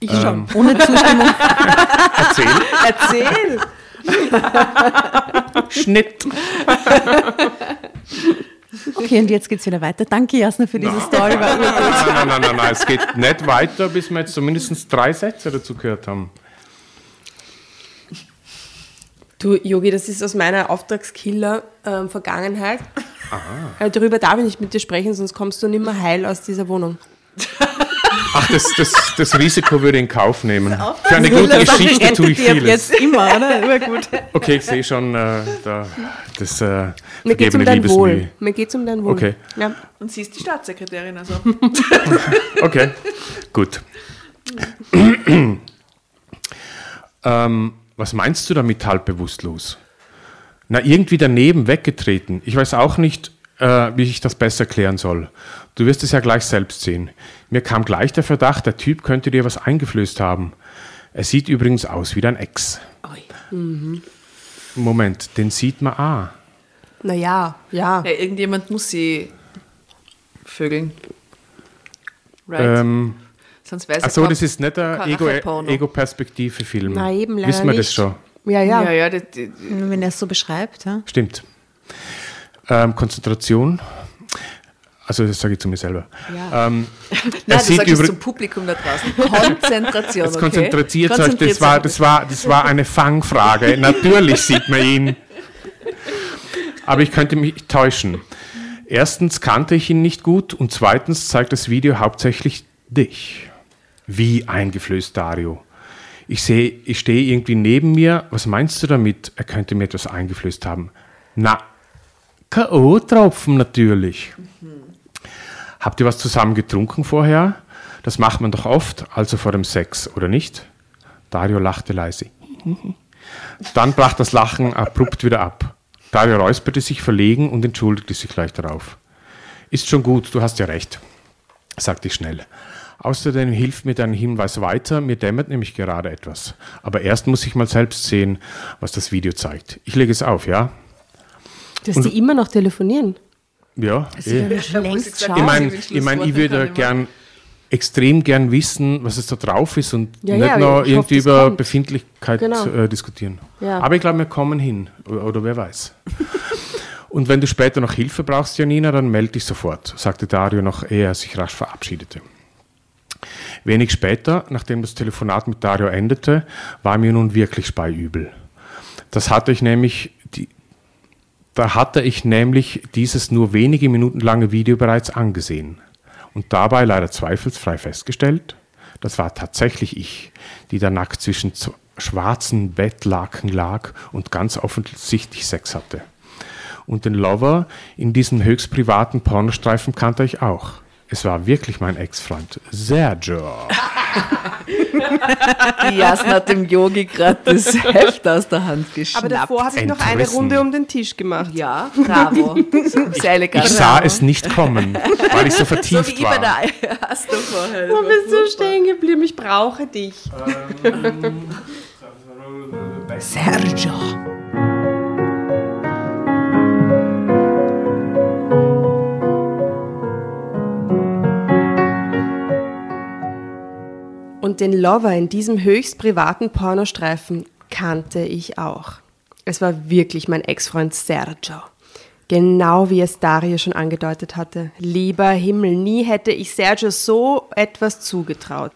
Ich Ähm. schon. Ohne Zustimmung. [LAUGHS] Erzähl. Erzähl! Schnitt. Okay, und jetzt geht's wieder weiter. Danke, Jasna, für diese Story. Nein, nein, nein, nein, nein. Es geht nicht weiter, bis wir jetzt zumindest drei Sätze dazu gehört haben. Du, Yogi, das ist aus meiner Auftragskiller-Vergangenheit. Äh, darüber darf ich nicht mit dir sprechen, sonst kommst du nicht mehr heil aus dieser Wohnung. Ach, das, das, das Risiko würde ich in Kauf nehmen. Für eine gute Geschichte tue ich vieles. jetzt immer, oder? Urgut. Okay, ich sehe schon äh, da, das äh, Mir geht es um dein Wohl. Mir geht es um dein Wohl. Okay. Ja. Und sie ist die Staatssekretärin, also. [LAUGHS] Okay, gut. ähm, was meinst du damit halb bewusstlos? Na, irgendwie daneben weggetreten. Ich weiß auch nicht, äh, wie ich das besser erklären soll. Du wirst es ja gleich selbst sehen. Mir kam gleich der Verdacht, der Typ könnte dir was eingeflößt haben. Er sieht übrigens aus wie dein Ex. Moment, den sieht man ah. Naja, ja. Ja, irgendjemand muss sie vögeln. Right? Ähm, Sonst weiß achso, das ist nicht ein kein Ego-. Ego-Perspektive-Film. Na eben, leider Wissen wir das nicht. schon? Ja, ja. Ja, ja, die, die, Wenn er es so beschreibt, ja. Stimmt. Ähm, Konzentration. Also das sage ich zu mir selber. Ja. Ähm, [LAUGHS] Nein, er sagst es übrig- zum Publikum da draußen. Konzentration, [LAUGHS] okay? konzentriert euch, Konzentriert das war, das, war, das war eine Fangfrage. [LAUGHS] Natürlich sieht man ihn. Aber ich könnte mich täuschen. Erstens kannte ich ihn nicht gut und zweitens zeigt das Video hauptsächlich dich. Wie eingeflößt, Dario. Ich sehe, ich stehe irgendwie neben mir. Was meinst du damit? Er könnte mir etwas eingeflößt haben. Na, K.O.-Tropfen natürlich. Habt ihr was zusammen getrunken vorher? Das macht man doch oft, also vor dem Sex, oder nicht? Dario lachte leise. [LAUGHS] Dann brach das Lachen abrupt wieder ab. Dario räusperte sich verlegen und entschuldigte sich gleich darauf. Ist schon gut, du hast ja recht, sagte ich schnell. Außerdem hilft mir dein Hinweis weiter, mir dämmert nämlich gerade etwas. Aber erst muss ich mal selbst sehen, was das Video zeigt. Ich lege es auf, ja? Dass die immer noch telefonieren. Ja. eh. längst Ich meine, ich, mein, ich würde gern extrem gern wissen, was es da drauf ist und Ja, nicht ja, nur hoffe, irgendwie das über kommt. Befindlichkeit Genau. äh, diskutieren. Ja. Aber ich glaube, wir kommen hin. Oder, oder wer weiß. [LAUGHS] und wenn du später noch Hilfe brauchst, Janina, dann melde dich sofort, sagte Dario noch, ehe er sich rasch verabschiedete. Wenig später, nachdem das Telefonat mit Dario endete, war mir nun wirklich speiübel. Das hatte ich nämlich, die, da hatte ich nämlich dieses nur wenige Minuten lange Video bereits angesehen und dabei leider zweifelsfrei festgestellt, das war tatsächlich ich, die da nackt zwischen schwarzen Bettlaken lag und ganz offensichtlich Sex hatte. Und den Lover in diesem höchst privaten Pornostreifen kannte ich auch. Es war wirklich mein Ex-Freund, Sergio. Die Jasna hat dem Yogi gerade das Heft aus der Hand geschnappt. Aber davor habe ich noch eine Entrissen. Runde um den Tisch gemacht. Ja, bravo. Sehr elegant. Ich sah es nicht kommen, weil ich so so vertieft wie ich bei war. der Jasna [LAUGHS] vorher. Wo bist du stehen geblieben? Ich brauche dich. Sergio. Den Lover in diesem höchst privaten Pornostreifen kannte ich auch. Es war wirklich mein Ex-Freund Sergio. Genau wie es Dario schon angedeutet hatte. Lieber Himmel, nie hätte ich Sergio so etwas zugetraut.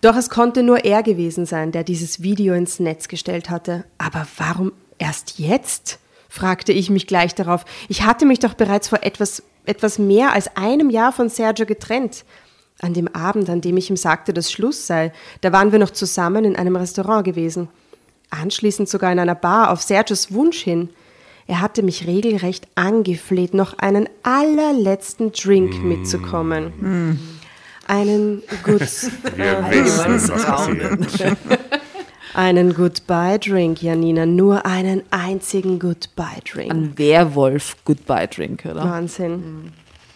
Doch es konnte nur er gewesen sein, der dieses Video ins Netz gestellt hatte. Aber warum erst jetzt? fragte ich mich gleich darauf. Ich hatte mich doch bereits vor etwas, etwas mehr als einem Jahr von Sergio getrennt. An dem Abend, an dem ich ihm sagte, dass Schluss sei, da waren wir noch zusammen in einem Restaurant gewesen. Anschließend sogar in einer Bar auf Sergios Wunsch hin. Er hatte mich regelrecht angefleht, noch einen allerletzten Drink mitzukommen. Einen Good, [LAUGHS] Wir wissen, was passiert. [LAUGHS] einen Goodbye-Drink, Janina. Nur einen einzigen Goodbye-Drink. Ein Werwolf Goodbye Drink, oder? Wahnsinn.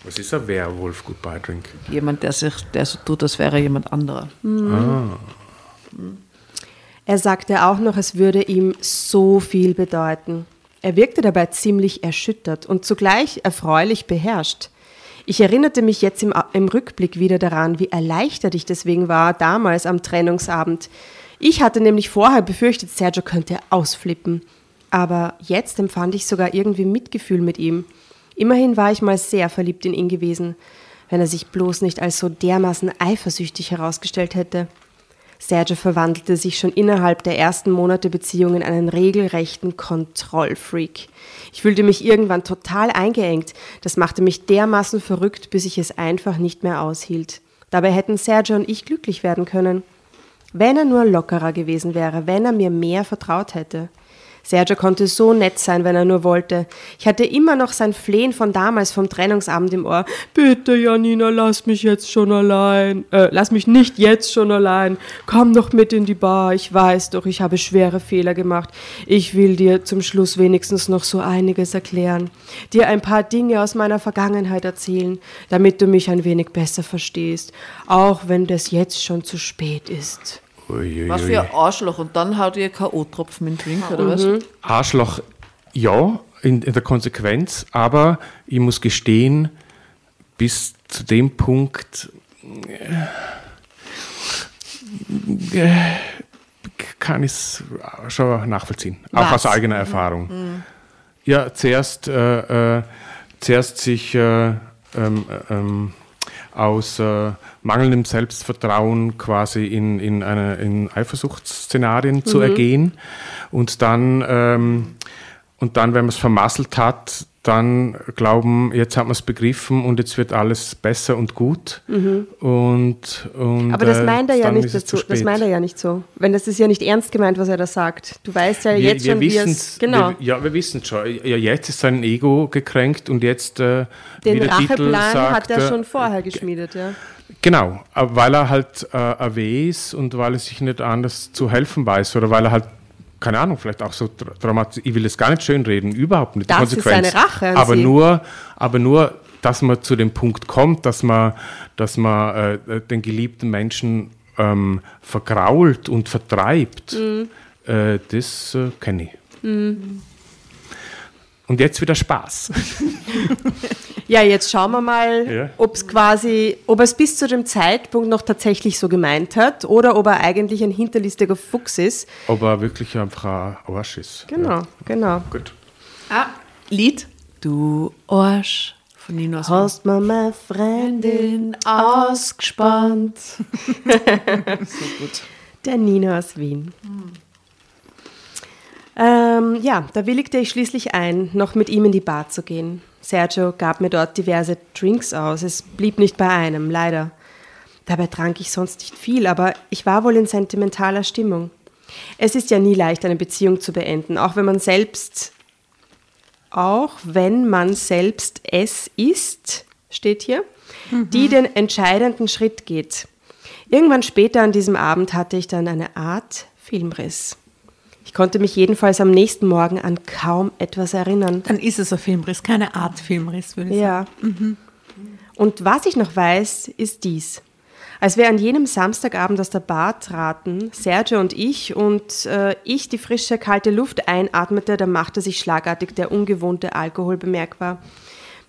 Was ist ein Werwolf Goodbye Drink? Jemand, der sich, der so tut, als wäre er jemand anderer. Er sagte auch noch, es würde ihm so viel bedeuten. Er wirkte dabei ziemlich erschüttert und zugleich erfreulich beherrscht. Ich erinnerte mich jetzt im, im Rückblick wieder daran, wie erleichtert ich deswegen war damals am Trennungsabend. Ich hatte nämlich vorher befürchtet, Sergio könnte ausflippen. Aber jetzt empfand ich sogar irgendwie Mitgefühl mit ihm. Immerhin war ich mal sehr verliebt in ihn gewesen, wenn er sich bloß nicht als so dermaßen eifersüchtig herausgestellt hätte. Sergio verwandelte sich schon innerhalb der ersten Monate Beziehung in einen regelrechten Kontrollfreak. Ich fühlte mich irgendwann total eingeengt. Das machte mich dermaßen verrückt, bis ich es einfach nicht mehr aushielt. Dabei hätten Sergio und ich glücklich werden können. Wenn er nur lockerer gewesen wäre, wenn er mir mehr vertraut hätte. Sergio konnte so nett sein, wenn er nur wollte. Ich hatte immer noch sein Flehen von damals vom Trennungsabend im Ohr. Bitte, Janina, lass mich jetzt schon allein. Äh, lass mich nicht jetzt schon allein. Komm doch mit in die Bar. Ich weiß doch, ich habe schwere Fehler gemacht. Ich will dir zum Schluss wenigstens noch so einiges erklären. Dir ein paar Dinge aus meiner Vergangenheit erzählen, damit du mich ein wenig besser verstehst. Auch wenn das jetzt schon zu spät ist. Uiuiui. Was für ein Arschloch. Und dann haut ihr K.O.-Tropfen in den Drink, oder was? Arschloch, ja, in, in der Konsequenz, aber ich muss gestehen, bis zu dem Punkt äh, äh, kann ich es schon nachvollziehen, auch Was? aus eigener Erfahrung. Ja, zuerst, äh, äh, zuerst sich äh, ähm, äh, ähm, aus äh, mangelndem Selbstvertrauen quasi in, in, eine, in Eifersuchtsszenarien zu ergehen. Und dann, ähm, und dann, wenn man es vermasselt hat, dann glauben, jetzt hat man es begriffen und jetzt wird alles besser und gut. Und, und, Aber das äh, meint er ja nicht dazu. zu Das meint er ja nicht so. Wenn das ist ja nicht ernst gemeint, was er da sagt. Du weißt ja wir, jetzt wir schon, wie es. Genau. Wir, ja, wir wissen schon. Ja, jetzt ist sein Ego gekränkt und jetzt, äh, Den Racheplan sagt, hat er äh, schon vorher geschmiedet, ja. Genau, äh, weil er halt äh, AW ist und weil er sich nicht anders zu helfen weiß oder weil er halt, keine Ahnung, vielleicht auch so dramatisch, ich will es gar nicht schönreden, überhaupt nicht. Das ist Konsequenz. seine Rache an aber Sie. nur, aber nur dass man zu dem Punkt kommt, dass man, dass man äh, den geliebten Menschen ähm, vergrault und vertreibt, Mhm. äh, das äh, kenne ich. Und jetzt wieder Spaß. [LAUGHS] Ja, jetzt schauen wir mal, Ja. ob es quasi, ob er es bis zu dem Zeitpunkt noch tatsächlich so gemeint hat oder ob er eigentlich ein hinterlistiger Fuchs ist. Ob er wirklich einfach ein Arsch ist. Genau, Ja. genau. Gut. Ah, Lied. Du Arsch von Nino aus Hast mir meine Freundin ausgespannt. [LAUGHS] so gut. Der Nino aus Wien. Ähm, ja, da willigte ich schließlich ein, noch mit ihm in die Bar zu gehen. Sergio gab mir dort diverse Drinks aus. Es blieb nicht bei einem, leider. Dabei trank ich sonst nicht viel, aber ich war wohl in sentimentaler Stimmung. Es ist ja nie leicht, eine Beziehung zu beenden, auch wenn man selbst, auch wenn man selbst es ist, steht hier, die den entscheidenden Schritt geht. Irgendwann später an diesem Abend hatte ich dann eine Art Filmriss. Ich konnte mich jedenfalls am nächsten Morgen an kaum etwas erinnern. Dann ist es ein Filmriss, keine Art Filmriss, würde ich sagen. Ja. Und was ich noch weiß, ist dies. Als wir an jenem Samstagabend aus der Bar traten, Sergio und ich, und äh, ich die frische, kalte Luft einatmete, da machte sich schlagartig der ungewohnte Alkohol bemerkbar.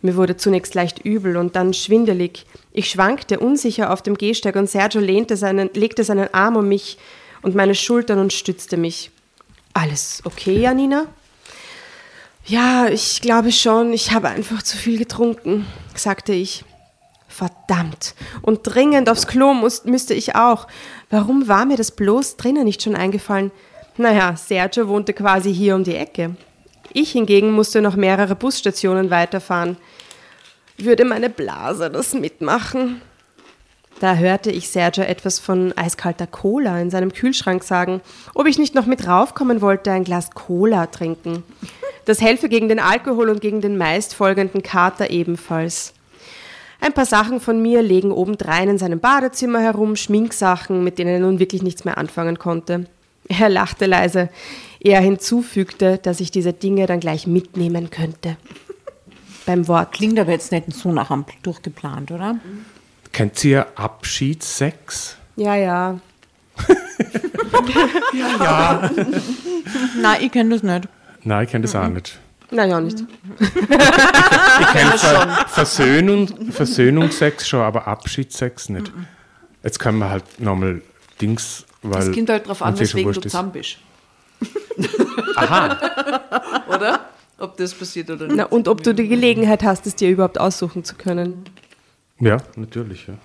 Mir wurde zunächst leicht übel und dann schwindelig. Ich schwankte unsicher auf dem Gehsteig und Sergio lehnte seinen, legte seinen Arm um mich und meine Schultern und stützte mich. Alles okay, Janina? Ja, ich glaube schon, ich habe einfach zu viel getrunken, sagte ich. Verdammt. Und dringend aufs Klo muss, müsste ich auch. Warum war mir das bloß drinnen nicht schon eingefallen? Naja, Sergio wohnte quasi hier um die Ecke. Ich hingegen musste noch mehrere Busstationen weiterfahren. Würde meine Blase das mitmachen? Da hörte ich Sergio etwas von eiskalter Cola in seinem Kühlschrank sagen, ob ich nicht noch mit raufkommen wollte, ein Glas Cola trinken. Das helfe gegen den Alkohol und gegen den meist folgenden Kater ebenfalls. Ein paar Sachen von mir legen obendrein in seinem Badezimmer herum, Schminksachen, mit denen er nun wirklich nichts mehr anfangen konnte. Er lachte leise. Er hinzufügte, dass ich diese Dinge dann gleich mitnehmen könnte. Beim Wort Klingt aber jetzt nicht so nach einem durchgeplant, oder? Kennt ihr Abschiedssex? Ja, ja. Nein, ich kenne das nicht. Nein, ich kenne das auch nicht. Nein, auch nicht. Ich kenne Ver Versöhnung, Versöhnungsex schon, aber Abschiedssex nicht. Jetzt können wir halt nochmal Dings, weil. Das kommt halt darauf an, weswegen du zusammen bist. Aha, Oder? Ob das passiert oder nicht. Na, und ob du die Gelegenheit hast, es dir überhaupt aussuchen zu können. Ja, natürlich, ja.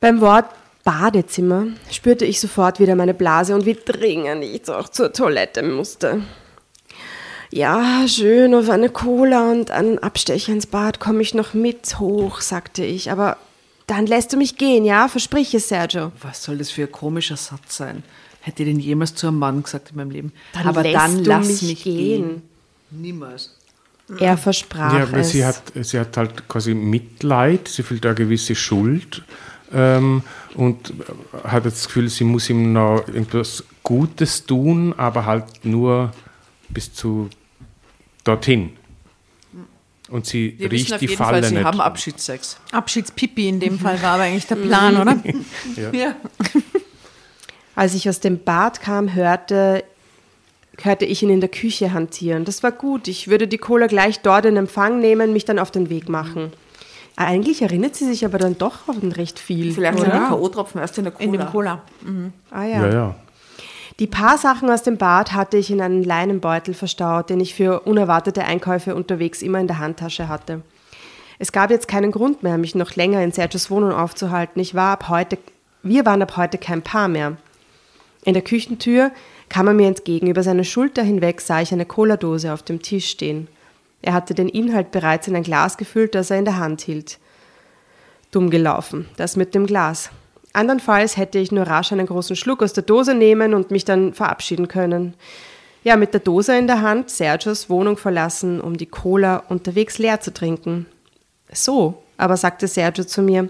Beim Wort Badezimmer spürte ich sofort wieder meine Blase und wie dringend ich auch zur Toilette musste. Ja, schön, auf eine Cola und einen Abstecher ins Bad komme ich noch mit hoch, sagte ich. Aber dann lässt du mich gehen, ja? Versprich es, Sergio. Was soll das für ein komischer Satz sein? Hätte ich den jemals zu einem Mann gesagt in meinem Leben? Dann Aber lässt dann du lass mich mich, gehen. gehen. Niemals. Er versprach Ja, weil es. sie hat, sie hat halt quasi Mitleid, sie fühlt eine gewisse Schuld ähm, und hat das Gefühl, sie muss ihm noch etwas Gutes tun, aber halt nur bis zu dorthin. Und sie Wir wissen riecht auf die jeden Falle Fall, sie nicht. haben Abschiedssex. Abschiedspipi in dem Fall war aber eigentlich der Plan, oder? [LAUGHS] Ja. [LAUGHS] Als ich aus dem Bad kam, hörte, hörte ich ihn in der Küche hantieren. Das war gut. Ich würde die Cola gleich dort in Empfang nehmen, mich dann auf den Weg machen. Eigentlich erinnert sie sich aber dann doch an recht viel. Vielleicht oder? sind die K.O.-Tropfen erst in der Cola. In dem Cola. Ah ja, ja. Die paar Sachen aus dem Bad hatte ich in einen Leinenbeutel verstaut, den ich für unerwartete Einkäufe unterwegs immer in der Handtasche hatte. Es gab jetzt keinen Grund mehr, mich noch länger in Sergios Wohnung aufzuhalten. Ich war ab heute, wir waren ab heute kein Paar mehr. In der Küchentür kam er mir entgegen. Über seine Schulter hinweg sah ich eine Cola-Dose auf dem Tisch stehen. Er hatte den Inhalt bereits in ein Glas gefüllt, das er in der Hand hielt. Dumm gelaufen, das mit dem Glas. Andernfalls hätte ich nur rasch einen großen Schluck aus der Dose nehmen und mich dann verabschieden können. Ja, mit der Dose in der Hand Sergios Wohnung verlassen, um die Cola unterwegs leer zu trinken. So, aber sagte Sergio zu mir,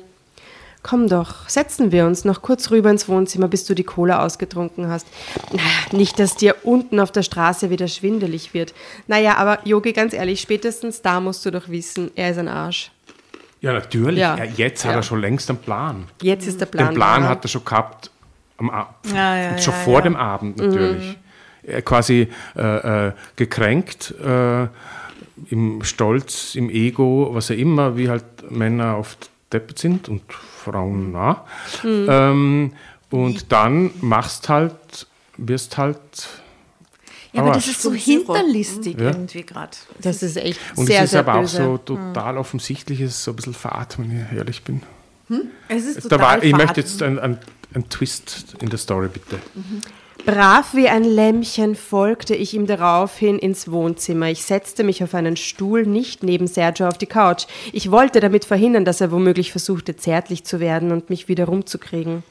Komm doch, setzen wir uns noch kurz rüber ins Wohnzimmer, bis du die Cola ausgetrunken hast. Naja, nicht, dass dir unten auf der Straße wieder schwindelig wird. Naja, aber Yogi, ganz ehrlich, spätestens da musst du doch wissen, er ist ein Arsch. Ja, natürlich. Ja. Ja, jetzt hat Ja. er schon längst einen Plan. Jetzt ist der Plan. Den Plan da. hat er schon gehabt am Ab Ja, ja, schon ja, vor ja. dem Abend natürlich. Er quasi äh, äh, gekränkt, äh, im Stolz, im Ego, was er immer, wie halt Männer oft deppert sind und Frauen nah. Ähm, und dann machst halt, wirst halt Ja, aber Aber das ist so hinterlistig Ja. irgendwie gerade. Das ist echt und sehr, es ist sehr aber böse. auch so total offensichtlich, es ist so ein bisschen fad, wenn ich ehrlich bin. Es ist Da total war, ich möchte jetzt einen ein, Twist in der Story, bitte. Brav wie ein Lämmchen folgte ich ihm daraufhin ins Wohnzimmer. Ich setzte mich auf einen Stuhl, nicht neben Sergio auf die Couch. Ich wollte damit verhindern, dass er womöglich versuchte, zärtlich zu werden und mich wieder rumzukriegen.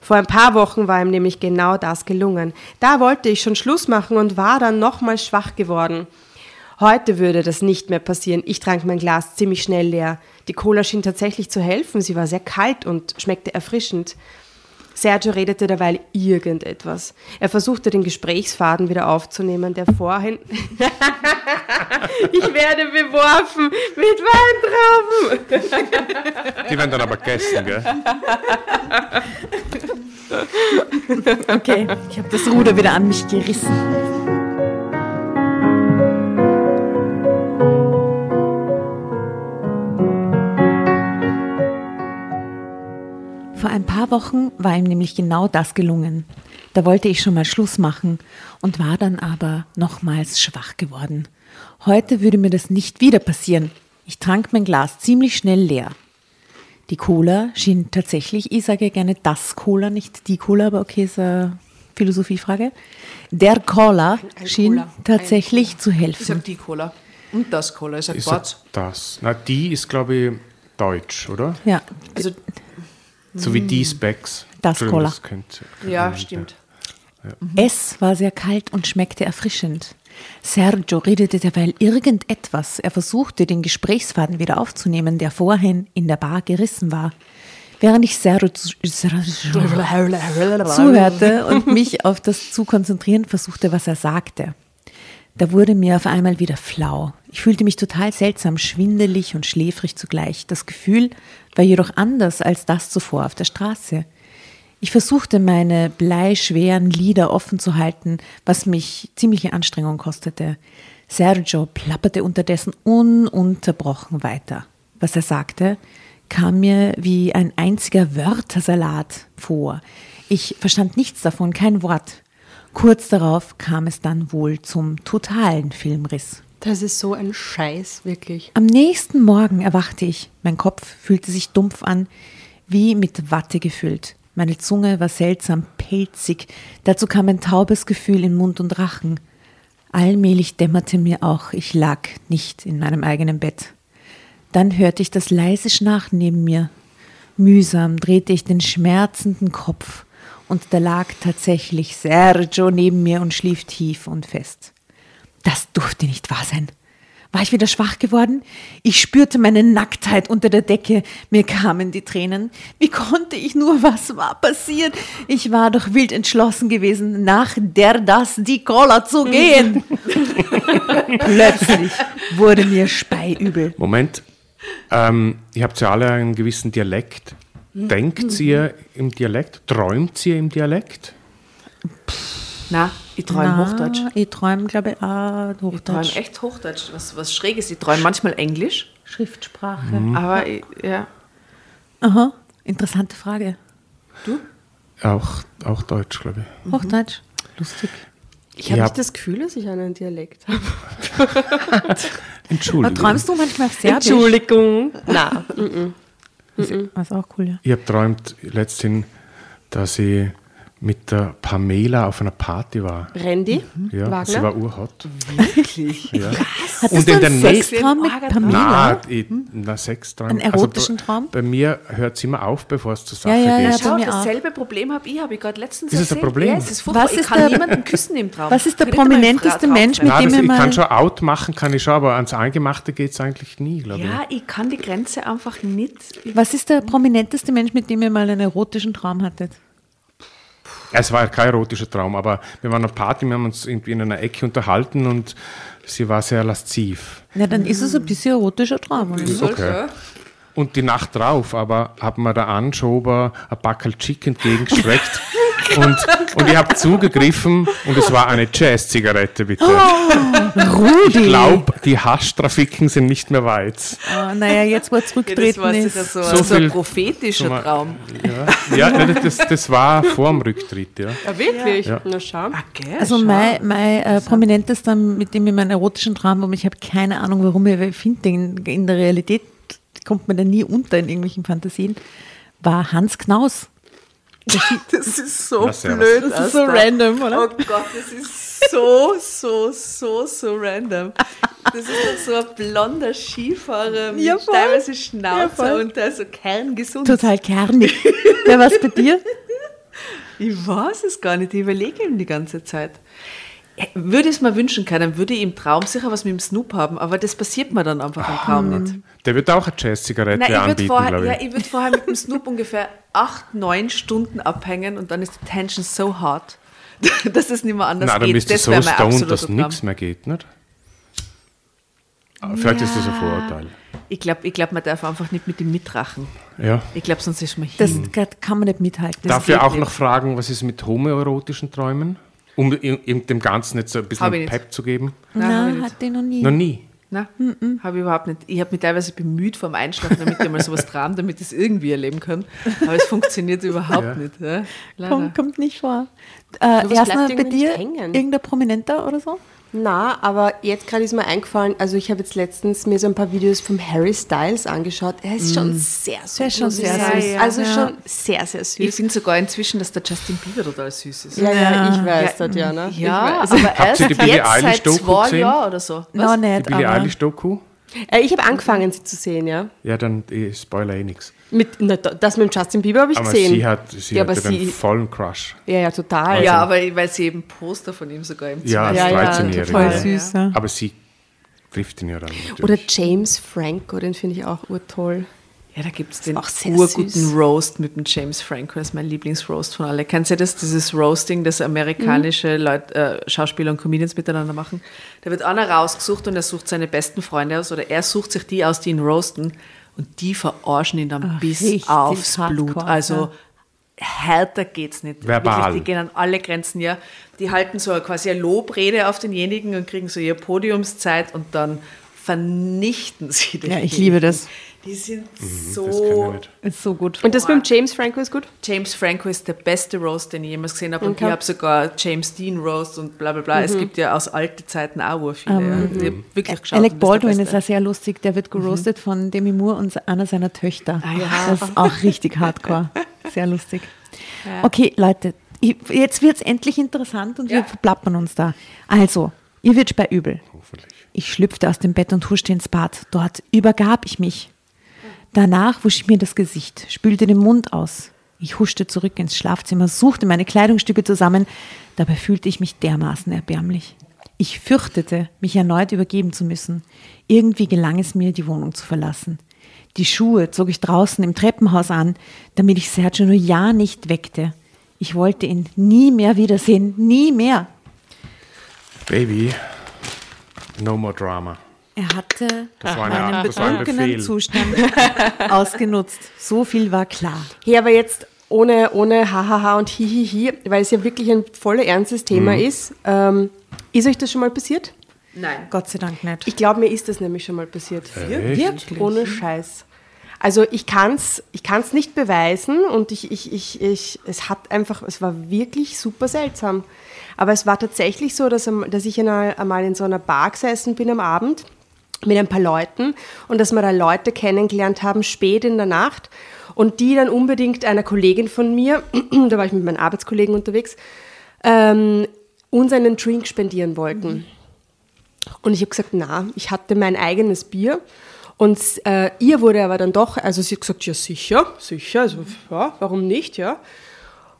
Vor ein paar Wochen war ihm nämlich genau das gelungen. Da wollte ich schon Schluss machen und war dann nochmal schwach geworden. Heute würde das nicht mehr passieren. Ich trank mein Glas ziemlich schnell leer. Die Cola schien tatsächlich zu helfen. Sie war sehr kalt und schmeckte erfrischend. Sergio redete derweil irgendetwas. Er versuchte den Gesprächsfaden wieder aufzunehmen, der vorhin. [LAUGHS] ich werde beworfen mit Weintrauben. [LAUGHS] Die werden dann aber gegessen, gell? Okay, ich habe das Ruder wieder an mich gerissen. Vor ein paar Wochen war ihm nämlich genau das gelungen. Da wollte ich schon mal Schluss machen und war dann aber nochmals schwach geworden. Heute würde mir das nicht wieder passieren. Ich trank mein Glas ziemlich schnell leer. Die Cola schien tatsächlich, ich sage gerne das Cola, nicht die Cola, aber okay, ist eine Philosophiefrage. Der Cola schien Cola. Tatsächlich zu Ich helfen. sag die Cola. Und das Cola. Ich sag Ich sag Quatsch. das. Na, die ist, glaube ich, deutsch, oder? Ja, Also, So wie die Specs. Das Cola. Das könnte, ja, könnte- stimmt. es war sehr kalt und schmeckte erfrischend. Sergio redete derweil irgendetwas. Er versuchte, den Gesprächsfaden wieder aufzunehmen, der vorhin in der Bar gerissen war. Während ich Sergio [LAUGHS] zuhörte und mich auf das zu konzentrieren versuchte, was er sagte. Da wurde mir auf einmal wieder flau. Ich fühlte mich total seltsam, schwindelig und schläfrig zugleich. Das Gefühl war jedoch anders als das zuvor auf der Straße. Ich versuchte, meine bleischweren Lider offen zu halten, was mich ziemliche Anstrengung kostete. Sergio plapperte unterdessen ununterbrochen weiter. Was er sagte, kam mir wie ein einziger Wörtersalat vor. Ich verstand nichts davon, kein Wort. Kurz darauf kam es dann wohl zum totalen Filmriss. Das ist so ein Scheiß, wirklich. Am nächsten Morgen erwachte ich. Mein Kopf fühlte sich dumpf an, wie mit Watte gefüllt. Meine Zunge war seltsam pelzig. Dazu kam ein taubes Gefühl in Mund und Rachen. Allmählich dämmerte mir auch, ich lag nicht in meinem eigenen Bett. Dann hörte ich das leise Schnarchen neben mir. Mühsam drehte ich den schmerzenden Kopf und da lag tatsächlich Sergio neben mir und schlief tief und fest. Das durfte nicht wahr sein. War ich wieder schwach geworden? Ich spürte meine Nacktheit unter der Decke. Mir kamen die Tränen. Wie konnte ich nur? Was war passiert? Ich war doch wild entschlossen gewesen, nach der das die Cola zu gehen. [LAUGHS] Plötzlich wurde mir speiübel. Moment. Ähm, ihr habt ja alle einen gewissen Dialekt. Denkt ihr im Dialekt? Träumt ihr im Dialekt? Na, ich träume Hochdeutsch. Ich träume, glaube ich, auch Ich träume Hochdeutsch. echt Hochdeutsch. Was, was Schräges. Ich träume manchmal Englisch. Schriftsprache. Aber ich, ja. Aha, interessante Frage. Auch, auch Deutsch, glaube ich. Hochdeutsch. Lustig. Ich habe Ja. nicht das Gefühl, dass ich einen Dialekt habe. [LAUGHS] Aber Entschuldigung. träumst du manchmal auf Serbisch? Entschuldigung. Na, [LAUGHS] Das ist auch cool, ja. Ich habe träumt letztens, dass ich mit der Pamela auf einer Party war. Randy Ja, Wagner. sie war urhot. Wirklich? Ja. Hattest Und in der nächsten- Sextraum mit Pamela? Na, ich- na Sextraum. Einen erotischen bei, Traum? Bei mir hört es immer auf, bevor es zur Sache Ja, ja, ja, geht. bei Schau, mir auch. dasselbe Problem habe ich, habe ich gerade letztens Ist es ein. Problem? Ja, es ist furchtbar. Was ich ist kann der- niemanden küssen im Traum. Was ist der Ich prominenteste Mensch, mit Na, dem das, ihr ich mal- kann schon out machen, kann ich schon, aber ans Eingemachte geht es eigentlich nie, glaube ich. Ja, ich kann die Grenze einfach nicht. Was ist der prominenteste Mensch, mit dem ihr mal einen erotischen Traum hattet? Es war kein erotischer Traum, aber wir waren auf Party, wir haben uns irgendwie in einer Ecke unterhalten und sie war sehr lasziv. Na, dann ist es ein bisschen erotischer Traum. Oder? so. Okay. Und die Nacht drauf aber hat mir der Anschober ein Backel Chicken entgegengestreckt [LAUGHS] [LAUGHS] und, und ich habe zugegriffen und es war eine Jazz-Zigarette, bitte. Rudi! Ich glaube, die Haschtrafiken sind nicht mehr weit. Oh, naja, jetzt wo er Ja, das ist. so, So so, viel- ein prophetischer mal- Traum. Ja, ja das, das war vor dem Rücktritt, ja. Ja, wirklich? Ja. Na schau. Ah, gell, Also schau. mein, mein äh, prominentester, mit dem ich meinen erotischen Traum habe, ich habe keine Ahnung, warum ich, ich finde, den in der Realität kommt man da nie unter in irgendwelchen Fantasien, war Hans Knaus. [LAUGHS] Das ist so servus. blöd. Das ist so random, oder? Oh Gott, das ist so, so, so, so random. Das ist so ein blonder Skifahrer mit Ja, teilweise Ja, Schnauzer voll. und der ist so kerngesund. Total kernig. Wer was bei dir? [LAUGHS] Ich weiß es gar nicht, ich überlege ihm die ganze Zeit. Würde ich es mir wünschen können, würde ich im Traum sicher was mit dem Snoop haben, aber das passiert mir dann einfach im Traum nicht. Der wird auch eine Jazz-Zigarette Nein, ich würde anbieten, vorher, glaube ja, ich. ich würd vorher mit dem Snoop ungefähr acht, neun Stunden abhängen und dann ist die Tension so hart, [LAUGHS] dass es nicht mehr anders Nein, dann geht. bist du das so stoned, dass nichts mehr geht, nicht? Vielleicht ist das ein Vorurteil. Ich glaube, ich glaub, man darf einfach nicht mit ihm mitrachen. Ja. Ich glaube, sonst ist man Das hin. kann man nicht mithalten. Darf ich auch nicht. noch fragen, was ist mit homoerotischen Träumen? Um dem Ganzen jetzt so ein bisschen nicht. Pep zu geben? Nein, Nein, hat den noch nie. Noch nie. Nein, habe ich überhaupt nicht. Ich habe mich teilweise bemüht vorm Einschlafen, damit ich mal sowas [LAUGHS] träume, damit ich es irgendwie erleben kann. Aber es funktioniert überhaupt Ja. nicht. Ja? Kommt, kommt nicht vor. Äh, was Erstmal bei dir irgendein Prominenter oder so? Na, aber jetzt gerade ist mir eingefallen, also ich habe jetzt letztens mir so ein paar Videos vom Harry Styles angeschaut. Er ist schon sehr süß. Der ist schon ich sehr süß. Also Ja. schon sehr, sehr Ich süß. finde sogar inzwischen, dass der Justin Bieber total süß ist. Ja, ja, Ja. ich weiß Ja, das. Ja, ich, weiß. aber erst die Billie jetzt seit zwei? Jahren oder so. Noch Die nicht, Billie aber Eilish-Doku? Äh, ich habe angefangen, sie zu sehen, ja. Ja, dann ich spoiler eh nichts. Mit, na, das mit dem Justin Bieber habe ich Aber gesehen. sie hat, sie ja, hatte aber sie, vollen Crush. ja, ja, total. Ja, aber weil sie eben Poster von ihm sogar im Ja, Zimmer als Ja, ja, 13-Jährige. voll süß. Ja. Aber sie trifft ihn ja dann natürlich. Oder James Franco, den finde ich auch urtoll. Ja, da gibt es den auch sehr urguten süß. Roast mit dem James Franco. Das ist mein Lieblingsroast von alle. Kennst du das? Dieses Roasting, das amerikanische Leute, äh, Schauspieler und Comedians miteinander machen. Da wird einer rausgesucht und er sucht seine besten Freunde aus oder er sucht sich die aus, die ihn roasten und die verarschen ihn dann Ach, bis aufs hardcore, Blut. Also härter geht's nicht. Verbal. Wirklich, die gehen an alle Grenzen, ja. Die halten so quasi eine Lobrede auf denjenigen und kriegen so ihre Podiumszeit und dann vernichten sie den. Ja, ich liebe das. Die sind Mhm, ich so. Ist so gut. Und das mit dem James Franco ist gut? James Franco ist der beste Roast, den ich jemals gesehen habe. Und Okay. ich habe sogar James Dean Roast und bla bla bla. Mhm. Es gibt ja aus alten Zeiten auch viele. ja. Ich hab wirklich geschaut. Alec Baldwin ist auch sehr lustig. Der wird geroastet von Demi Moore und einer seiner Töchter. Ah, ja. Das ist auch richtig hardcore. [LAUGHS] Sehr lustig. Okay, Leute, ich- jetzt wird es endlich interessant und wir verplappern uns da. Also, ihr wird bei übel. Hoffentlich. Ich schlüpfte aus dem Bett und huschte ins Bad. Dort übergab ich mich. Danach wusch ich mir das Gesicht, spülte den Mund aus. Ich huschte zurück ins Schlafzimmer, suchte meine Kleidungsstücke zusammen. Dabei fühlte ich mich dermaßen erbärmlich. Ich fürchtete, mich erneut übergeben zu müssen. Irgendwie gelang es mir, die Wohnung zu verlassen. Die Schuhe zog ich draußen im Treppenhaus an, damit ich Sergio nur ja nicht weckte. Ich wollte ihn nie mehr wiedersehen, nie mehr. Baby, no more drama. Er hatte Das war eine- meinen das war ein betrunkenen. Zustand [LAUGHS] ausgenutzt. So viel war klar. Hey, aber jetzt ohne, ohne Hahaha und Hihihi, weil es ja wirklich ein voll ernstes Thema Mhm. ist. Ähm, ist euch das schon mal passiert? Nein. Gott sei Dank nicht. Ich glaube, mir ist das nämlich schon mal passiert. Echt? Wirklich? Ohne Scheiß. Also ich kann es ich kann's nicht beweisen und ich, ich, ich, ich, es hat einfach, es war wirklich super seltsam. Aber es war tatsächlich so, dass, dass ich einmal einmal in so einer Bar gesessen bin am Abend mit ein paar Leuten und dass wir da Leute kennengelernt haben, spät in der Nacht und die dann unbedingt einer Kollegin von mir, [CLEARS THROAT] da war ich mit meinen Arbeitskollegen unterwegs, ähm, uns einen Drink spendieren wollten. Und ich habe gesagt, na, ich hatte mein eigenes Bier. Und äh, ihr wurde aber dann doch, also sie hat gesagt, ja sicher, sicher, also ja, warum nicht, ja.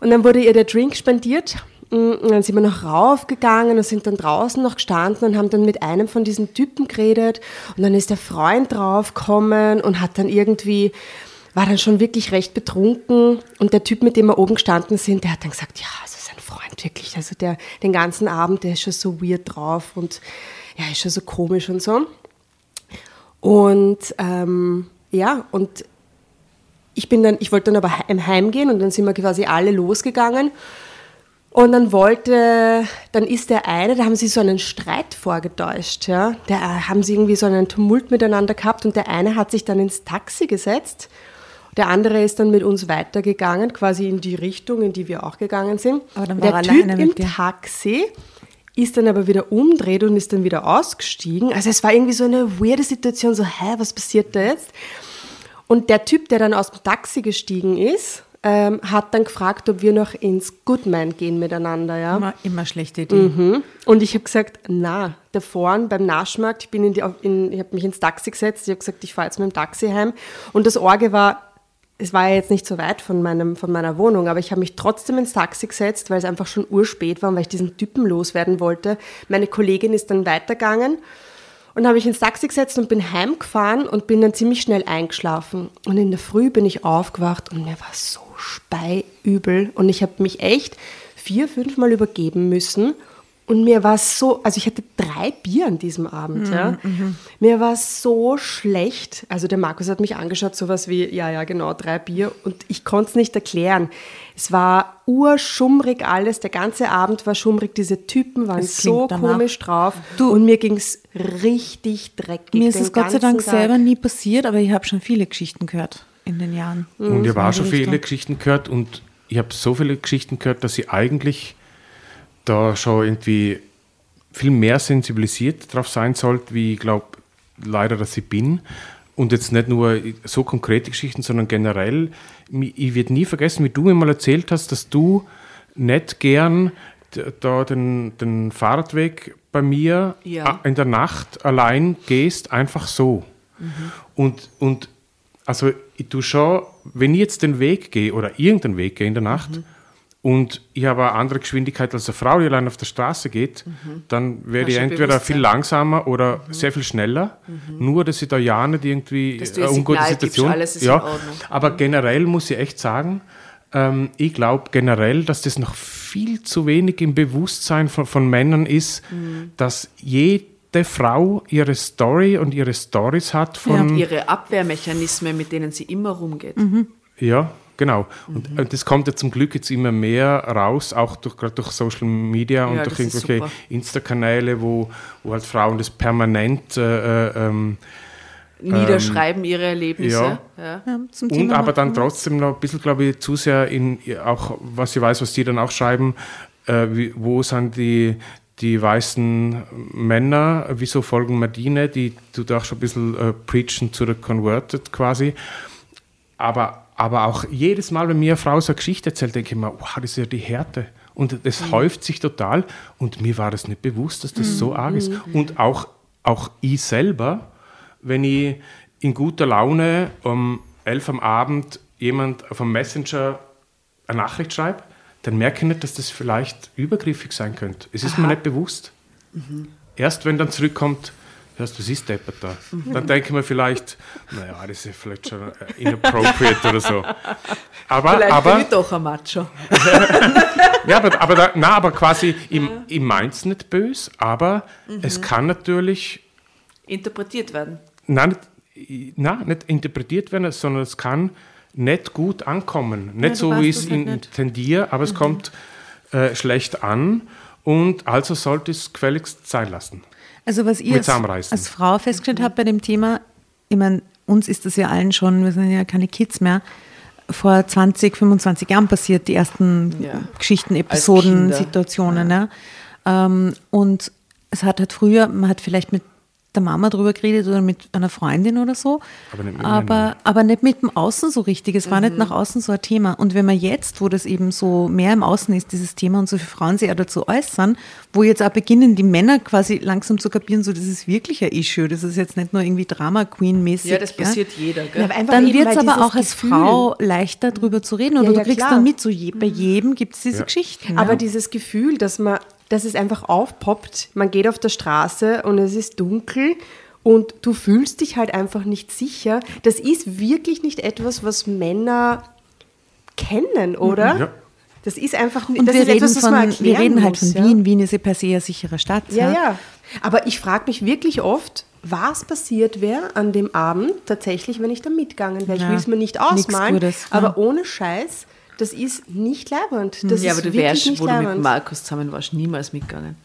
Und dann wurde ihr der Drink spendiert. Und dann sind wir noch raufgegangen und sind dann draußen noch gestanden und haben dann mit einem von diesen Typen geredet. Und dann ist der Freund draufgekommen und hat dann irgendwie, war dann schon wirklich recht betrunken. Und der Typ, mit dem wir oben gestanden sind, der hat dann gesagt, ja, also sein Freund wirklich, also der den ganzen Abend, der ist schon so weird drauf und ja, ist schon so komisch und so. Und ähm, ja, und ich bin dann, ich wollte dann aber heimgehen und dann sind wir quasi alle losgegangen. Und dann wollte, dann ist der eine, da haben sie so einen Streit vorgetäuscht, ja. Da haben sie irgendwie so einen Tumult miteinander gehabt und der eine hat sich dann ins Taxi gesetzt. Der andere ist dann mit uns weitergegangen, quasi in die Richtung, in die wir auch gegangen sind. Aber dann war der er Typ im dir. Taxi ist dann aber wieder umdreht und ist dann wieder ausgestiegen. Also es war irgendwie so eine weirde Situation, so, hä, was passiert da jetzt? Und der Typ, der dann aus dem Taxi gestiegen ist, ähm, hat dann gefragt, ob wir noch ins Goodman gehen miteinander, ja. Immer, immer schlechte Idee. Mhm. Und ich habe gesagt, na, da vorne beim Naschmarkt, ich bin in die, in, ich habe mich ins Taxi gesetzt, ich habe gesagt, ich fahre jetzt mit dem Taxi heim. Und das Orge war, es war ja jetzt nicht so weit von, meinem, von meiner Wohnung, aber ich habe mich trotzdem ins Taxi gesetzt, weil es einfach schon urspät war und weil ich diesen Typen loswerden wollte. Meine Kollegin ist dann weitergegangen und habe ich ins Taxi gesetzt und bin heimgefahren und bin dann ziemlich schnell eingeschlafen. Und in der Früh bin ich aufgewacht und mir war so speiübel und ich habe mich echt vier, fünf Mal übergeben müssen. Und mir war so, also ich hatte drei Bier an diesem Abend, ja. Mir war so schlecht. Also der Markus hat mich angeschaut, sowas wie, ja, ja, genau, drei Bier. Und ich konnte es nicht erklären. Es war urschummrig alles. Der ganze Abend war schummrig. Diese Typen waren Es so danach. komisch drauf. Du- und mir ging es richtig dreckig. Mir ist es Gott sei Dank Tag. selber nie passiert, aber ich habe schon viele Geschichten gehört in den Jahren. Und ich habe auch schon viele. Geschichten gehört und ich habe so viele Geschichten gehört, dass ich eigentlich da schon irgendwie viel mehr sensibilisiert drauf sein sollte, wie ich glaube leider, dass ich bin. Und jetzt nicht nur so konkrete Geschichten, sondern generell. Ich werde nie vergessen, wie du mir mal erzählt hast, dass du nicht gern da den, den Fahrradweg bei mir Ja. in der Nacht allein gehst, einfach so. Und, und also ich tue schon, wenn ich jetzt den Weg gehe oder irgendeinen Weg gehe in der Nacht Mhm. und ich habe eine andere Geschwindigkeit als eine Frau, die allein auf der Straße geht, dann werde ich entweder viel langsamer oder sehr viel schneller. Nur, dass ich da ja nicht irgendwie Mhm. Dass du ihr eine ungute Signal gibst, Situation. alles ist in ja, Ordnung. aber generell muss ich echt sagen, ähm, ich glaube generell, dass das noch viel zu wenig im Bewusstsein von, von Männern ist, Mhm. dass jede Frau ihre Story und ihre Stories hat von Ihre Abwehrmechanismen, mit denen sie immer rumgeht. ja, genau. Und äh, das kommt ja zum Glück jetzt immer mehr raus, auch durch, gerade durch Social Media und Ja, durch irgendwelche. Insta-Kanäle, wo, wo halt Frauen das permanent äh, äh, ähm, Niederschreiben ihre Erlebnisse. ja. Ja. Ja, zum und aber dann trotzdem noch ein bisschen, glaube ich, zu sehr in auch, was ich weiß, was die dann auch schreiben, äh, wie, wo sind die, die weißen Männer, wieso folgen wir die tut auch schon ein bisschen äh, preachen to the converted quasi. Aber, aber auch jedes Mal, wenn mir eine Frau so eine Geschichte erzählt, denke ich mir, wow, das ist ja die Härte. Und das Mhm. häuft sich total. Und mir war das nicht bewusst, dass das so arg ist. Und auch, auch ich selber, wenn ich in guter Laune um elf am Abend jemand auf einem Messenger eine Nachricht schreibe, dann merke ich nicht, dass das vielleicht übergriffig sein könnte. Es ist mir nicht bewusst. Erst wenn dann zurückkommt, hörst du, was ist deppert da? Dann denke ich mir vielleicht, naja, das ist vielleicht schon inappropriate oder so. Aber, Vielleicht aber, bin ich doch ein Macho. [LAUGHS] ja, aber, aber, da, na, aber quasi, ich, ich meine es nicht böse, aber es kann natürlich Interpretiert werden. nein, nein, nicht interpretiert werden, sondern es kann nicht gut ankommen. Nicht du so, wie ich es halt intendiere, aber es kommt äh, schlecht an und also sollte es gefälligst sein lassen. Also was ihr als, als Frau festgestellt habt bei dem Thema, ich meine, uns ist das ja allen schon, wir sind ja keine Kids mehr, vor 20, 25 Jahren passiert, die ersten Ja. Geschichten, Episoden. Situationen. Ja. Ähm, und es hat halt früher, man hat vielleicht mit der Mama drüber geredet oder mit einer Freundin oder so. Aber nicht mit aber, aber nicht mit dem Außen so richtig. Es war nicht nach außen so ein Thema. Und wenn man jetzt, wo das eben so mehr im Außen ist, dieses Thema und so viele Frauen sich auch dazu äußern, wo jetzt auch beginnen, die Männer quasi langsam zu kapieren, so das ist wirklich ein Issue. Das ist jetzt nicht nur irgendwie Drama Queen-mäßig. Ja, das passiert jeder, gell? Einfach Dann wird es aber auch als Gefühl- Frau leichter drüber zu reden. Oder Ja, du ja, kriegst klar. dann mit, so je, bei jedem gibt es diese Ja. Geschichten. Aber ja. dieses Gefühl, dass man, dass es einfach aufpoppt, man geht auf der Straße und es ist dunkel und du fühlst dich halt einfach nicht sicher, das ist wirklich nicht etwas, was Männer kennen, oder? Ja. Das ist einfach Und das wir ist reden, etwas, was man von, wir reden halt muss, von ja. Wien. Wien ist ja per se eine sichere Stadt. Ja, ja. Aber ich frage mich wirklich oft, was passiert wäre an dem Abend tatsächlich, wenn ich da mitgegangen wäre. Ich Ja, will es mir nicht ausmalen, Gutes, ja. aber ohne Scheiß, das ist nicht leibend. Das ja, aber du wärst, wo du mit. Markus zusammen warst, niemals mitgegangen.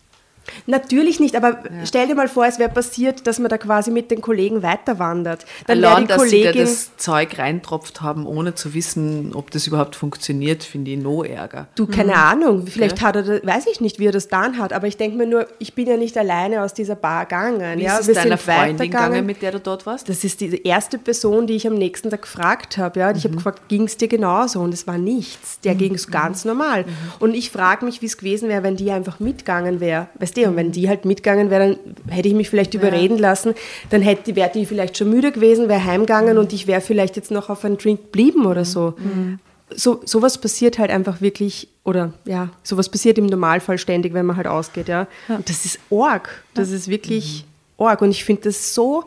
Natürlich nicht, aber stell dir mal vor, es wäre passiert, dass man da quasi mit den Kollegen weiter wandert. Dann Allein, die dass sie da das Zeug reintropft haben, ohne zu wissen, ob das überhaupt funktioniert, finde ich noch ärger. Du, keine Ahnung, vielleicht hat er, das- weiß ich nicht, wie er das dann hat, aber ich denke mir nur, ich bin ja nicht alleine aus dieser Bar gegangen. Wie ja, ist es wir deiner sind Freundin gegangen, mit der du dort warst? Das ist die erste Person, die ich am nächsten Tag gefragt habe. Ja? Ich habe gefragt, ging es dir genauso? Und es war nichts. Der ging es ganz normal. Und ich frage mich, wie es gewesen wäre, wenn die einfach mitgegangen wäre. Weißt du, und wenn die halt mitgegangen wäre, dann hätte ich mich vielleicht überreden lassen. Dann hätte, wäre die vielleicht schon müde gewesen, wäre heimgegangen und ich wäre vielleicht jetzt noch auf einen Drink geblieben oder so. So, sowas passiert halt einfach wirklich, oder ja, sowas passiert im Normalfall ständig, wenn man halt ausgeht, ja. Und das ist Org. Das ist wirklich Org. Und ich finde das so,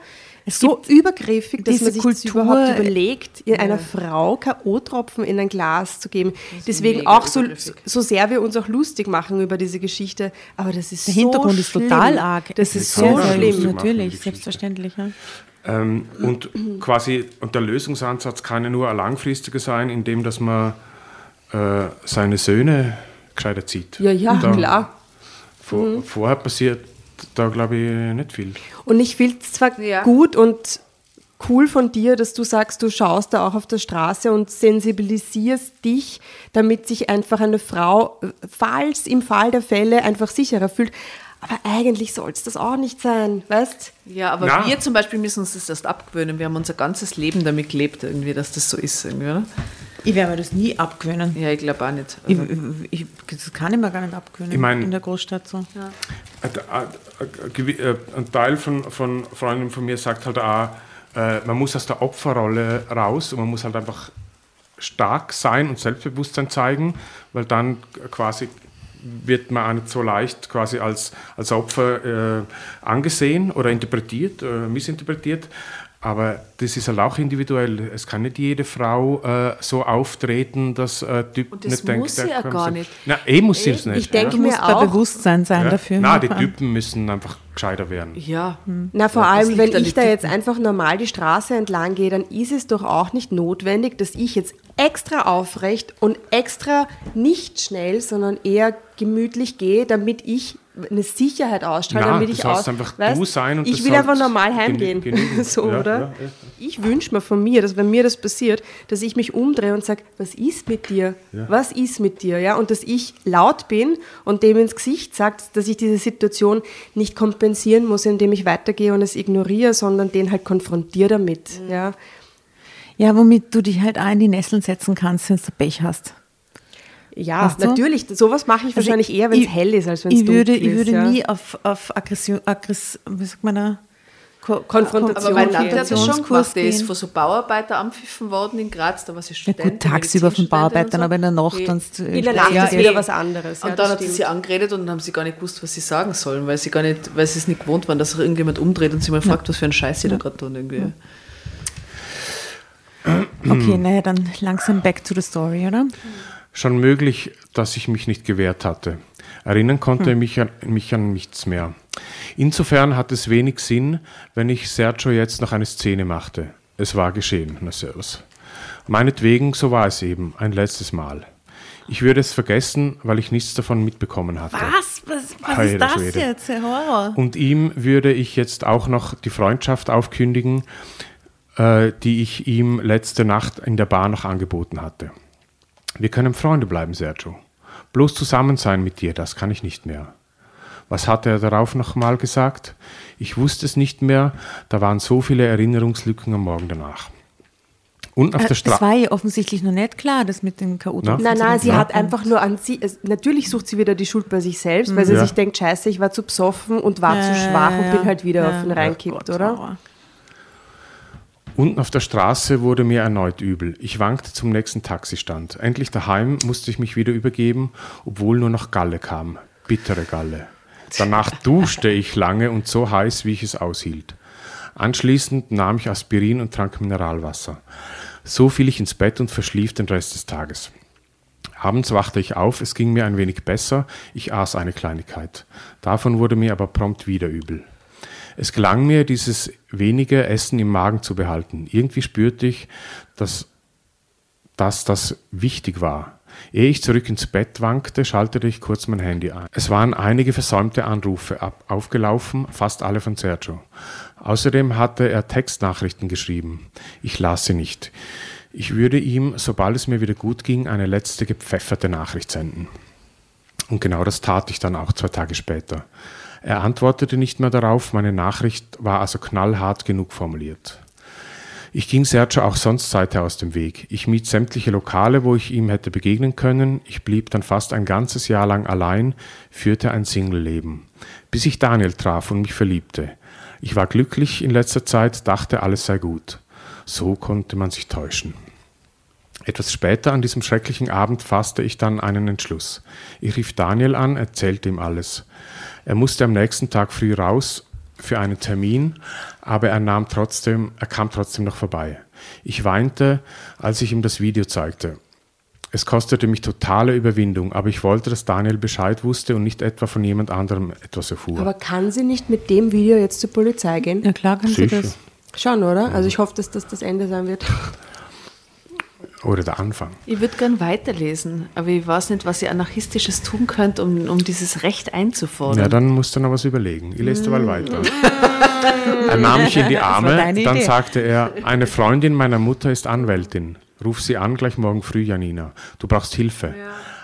so übergriffig, dass diese man sich das Kultur- überhaupt überlegt, einer Frau K.O.-Tropfen in ein Glas zu geben. Deswegen auch so, so sehr wir uns auch lustig machen über diese Geschichte, aber das ist Der so Hintergrund ist schlimm. total arg. Das Es ist so schlimm. machen, Natürlich, selbstverständlich. Ja. Ähm, und quasi, und der Lösungsansatz kann ja nur ein langfristiger sein, indem dass man äh, seine Söhne gescheiter zieht. Ja, ja, klar. Vor, Vorher passiert da, glaube ich, nicht viel. Und ich finde es zwar Ja. gut und cool von dir, dass du sagst, du schaust da auch auf der Straße und sensibilisierst dich, damit sich einfach eine Frau, falls im Fall der Fälle, einfach sicherer fühlt. Aber eigentlich soll es das auch nicht sein, weißt? Ja, aber Na. wir zum Beispiel müssen uns das erst abgewöhnen. Wir haben unser ganzes Leben damit gelebt, irgendwie, dass das so ist. Irgendwie, oder? Ich werde mir das nie abgewöhnen. Ja, ich glaube auch nicht. Ich, Also, ich, das kann ich mir gar nicht abgewöhnen Ich mein- in der Großstadt so. Ein- ein- äh, Teil von, von Freunden von mir sagt halt auch, äh, man muss aus der Opferrolle raus und man muss halt einfach stark sein und Selbstbewusstsein zeigen, weil dann quasi wird man auch nicht so leicht quasi als, als Opfer äh, angesehen oder interpretiert, äh, missinterpretiert. Aber das ist halt auch individuell. Es kann nicht jede Frau äh, so auftreten, dass äh, Typ Und das nicht denkt, muss sie ja gar nicht. Na, eh muss sie es nicht. Ich denke Du mir auch, Bewusstsein sein ja. dafür. Na, die Ja. Typen müssen einfach gescheiter werden. ja. Na, vor Ja, allem, wenn ich da jetzt Typen. einfach normal die Straße entlang gehe, dann ist es doch auch nicht notwendig, dass ich jetzt extra aufrecht und extra nicht schnell, sondern eher gemütlich gehe, damit ich eine Sicherheit ausstrahle, Na, damit du ich aus, einfach weißt, du sein und ich will einfach normal genü- heimgehen, [LAUGHS] so Ja, oder? ja, ja. Ich wünsche mir von mir, dass wenn mir das passiert, dass ich mich umdrehe und sage, was ist mit dir? Ja. Was ist mit dir? Ja, und dass ich laut bin und dem ins Gesicht sage, dass ich diese Situation nicht kompensieren muss, indem ich weitergehe und es ignoriere, sondern den halt konfrontiere damit. Ja. Ja, womit du dich halt auch in die Nesseln setzen kannst, wenn du Pech hast. Ja, Weißt du? natürlich. Sowas mache ich Also wahrscheinlich eher, wenn es ich- hell ist, als wenn es ich dunkel würde, ist. Ich würde ja. nie auf, auf Aggression, Aggress, wie sagt man da? Ko Konfrontation Aber mein Land hat das schon gemacht. Der ist von so Bauarbeiter anpfiffen worden in Graz. Da war sie Ja Studentin. gut, tagsüber von Bauarbeitern, und so. aber in der Nacht Okay. dann In der Nacht Ja, ist wieder was anderes. Und ja, dann das hat sie stimmt. sie angeredet und dann haben sie gar nicht gewusst, was sie sagen sollen, weil sie gar nicht, weil sie es nicht gewohnt waren, dass sich irgendjemand umdreht und sie mal fragt, was für einen Scheiß sie da gerade tun. Irgendwie. Okay, naja, dann langsam back to the story, oder? Schon möglich, dass ich mich nicht gewehrt hatte. Erinnern konnte Hm. mich, an, mich an nichts mehr. Insofern hat es wenig Sinn, wenn ich Sergio jetzt noch eine Szene machte. Es war geschehen, na servus. Meinetwegen, so war es eben, ein letztes Mal. Ich würde es vergessen, weil ich nichts davon mitbekommen hatte. Was? Was, was ist das Schwede. jetzt? Der Horror. Und ihm würde ich jetzt auch noch die Freundschaft aufkündigen, äh, die ich ihm letzte Nacht in der Bar noch angeboten hatte. Wir können Freunde bleiben, Sergio. Bloß zusammen sein mit dir, das kann ich nicht mehr. Was hatte er darauf nochmal gesagt? Ich wusste es nicht mehr, da waren so viele Erinnerungslücken am Morgen danach. Und auf Äh, der Straße. war ihr offensichtlich noch nicht klar, das mit den ko Na? Nein, nein, sie hat einfach nur an sie. Es, natürlich sucht sie wieder die Schuld bei sich selbst, weil sie Ja. sich denkt, scheiße, ich war zu besoffen und war zu schwach und bin halt wieder auf den reinkippt, oder? Unten auf der Straße wurde mir erneut übel. Ich wankte zum nächsten Taxistand. Endlich daheim musste ich mich wieder übergeben, obwohl nur noch Galle kam. Bittere Galle. Danach duschte ich lange und so heiß, wie ich es aushielt. Anschließend nahm ich Aspirin und trank Mineralwasser. So fiel ich ins Bett und verschlief den Rest des Tages. Abends wachte ich auf, es ging mir ein wenig besser, ich aß eine Kleinigkeit. Davon wurde mir aber prompt wieder übel. Es gelang mir, dieses wenige Essen im Magen zu behalten. Irgendwie spürte ich, dass, dass das wichtig war. Ehe ich zurück ins Bett wankte, schaltete ich kurz mein Handy ein. Es waren einige versäumte Anrufe ab, aufgelaufen, fast alle von Sergio. Außerdem hatte er Textnachrichten geschrieben. Ich las sie nicht. Ich würde ihm, sobald es mir wieder gut ging, eine letzte gepfefferte Nachricht senden. Und genau das tat ich dann auch zwei Tage später. Er antwortete nicht mehr darauf, meine Nachricht war also knallhart genug formuliert. Ich ging Sergio auch sonst seither aus dem Weg. Ich mied sämtliche Lokale, wo ich ihm hätte begegnen können. Ich blieb dann fast ein ganzes Jahr lang allein, führte ein Single-Leben. Bis ich Daniel traf und mich verliebte. Ich war glücklich in letzter Zeit, dachte, alles sei gut. So konnte man sich täuschen. Etwas später an diesem schrecklichen Abend fasste ich dann einen Entschluss. Ich rief Daniel an, erzählte ihm alles. Er musste am nächsten Tag früh raus für einen Termin, aber er, nahm trotzdem, er kam trotzdem noch vorbei. Ich weinte, als ich ihm das Video zeigte. Es kostete mich totale Überwindung, aber ich wollte, dass Daniel Bescheid wusste und nicht etwa von jemand anderem etwas erfuhr. Aber kann sie nicht mit dem Video jetzt zur Polizei gehen? Ja, klar kann sie Sicher. das. Schon, oder? Also ich hoffe, dass das das Ende sein wird. Oder der Anfang. Ich würde gern weiterlesen, aber ich weiß nicht, was ihr Anarchistisches tun könnt, um, um dieses Recht einzufordern. Ja, dann musst du noch was überlegen. Ich lese mal weiter. Er nahm mich in die Arme, dann Idee. sagte er, eine Freundin meiner Mutter ist Anwältin. Ruf sie an gleich morgen früh, Janina. Du brauchst Hilfe.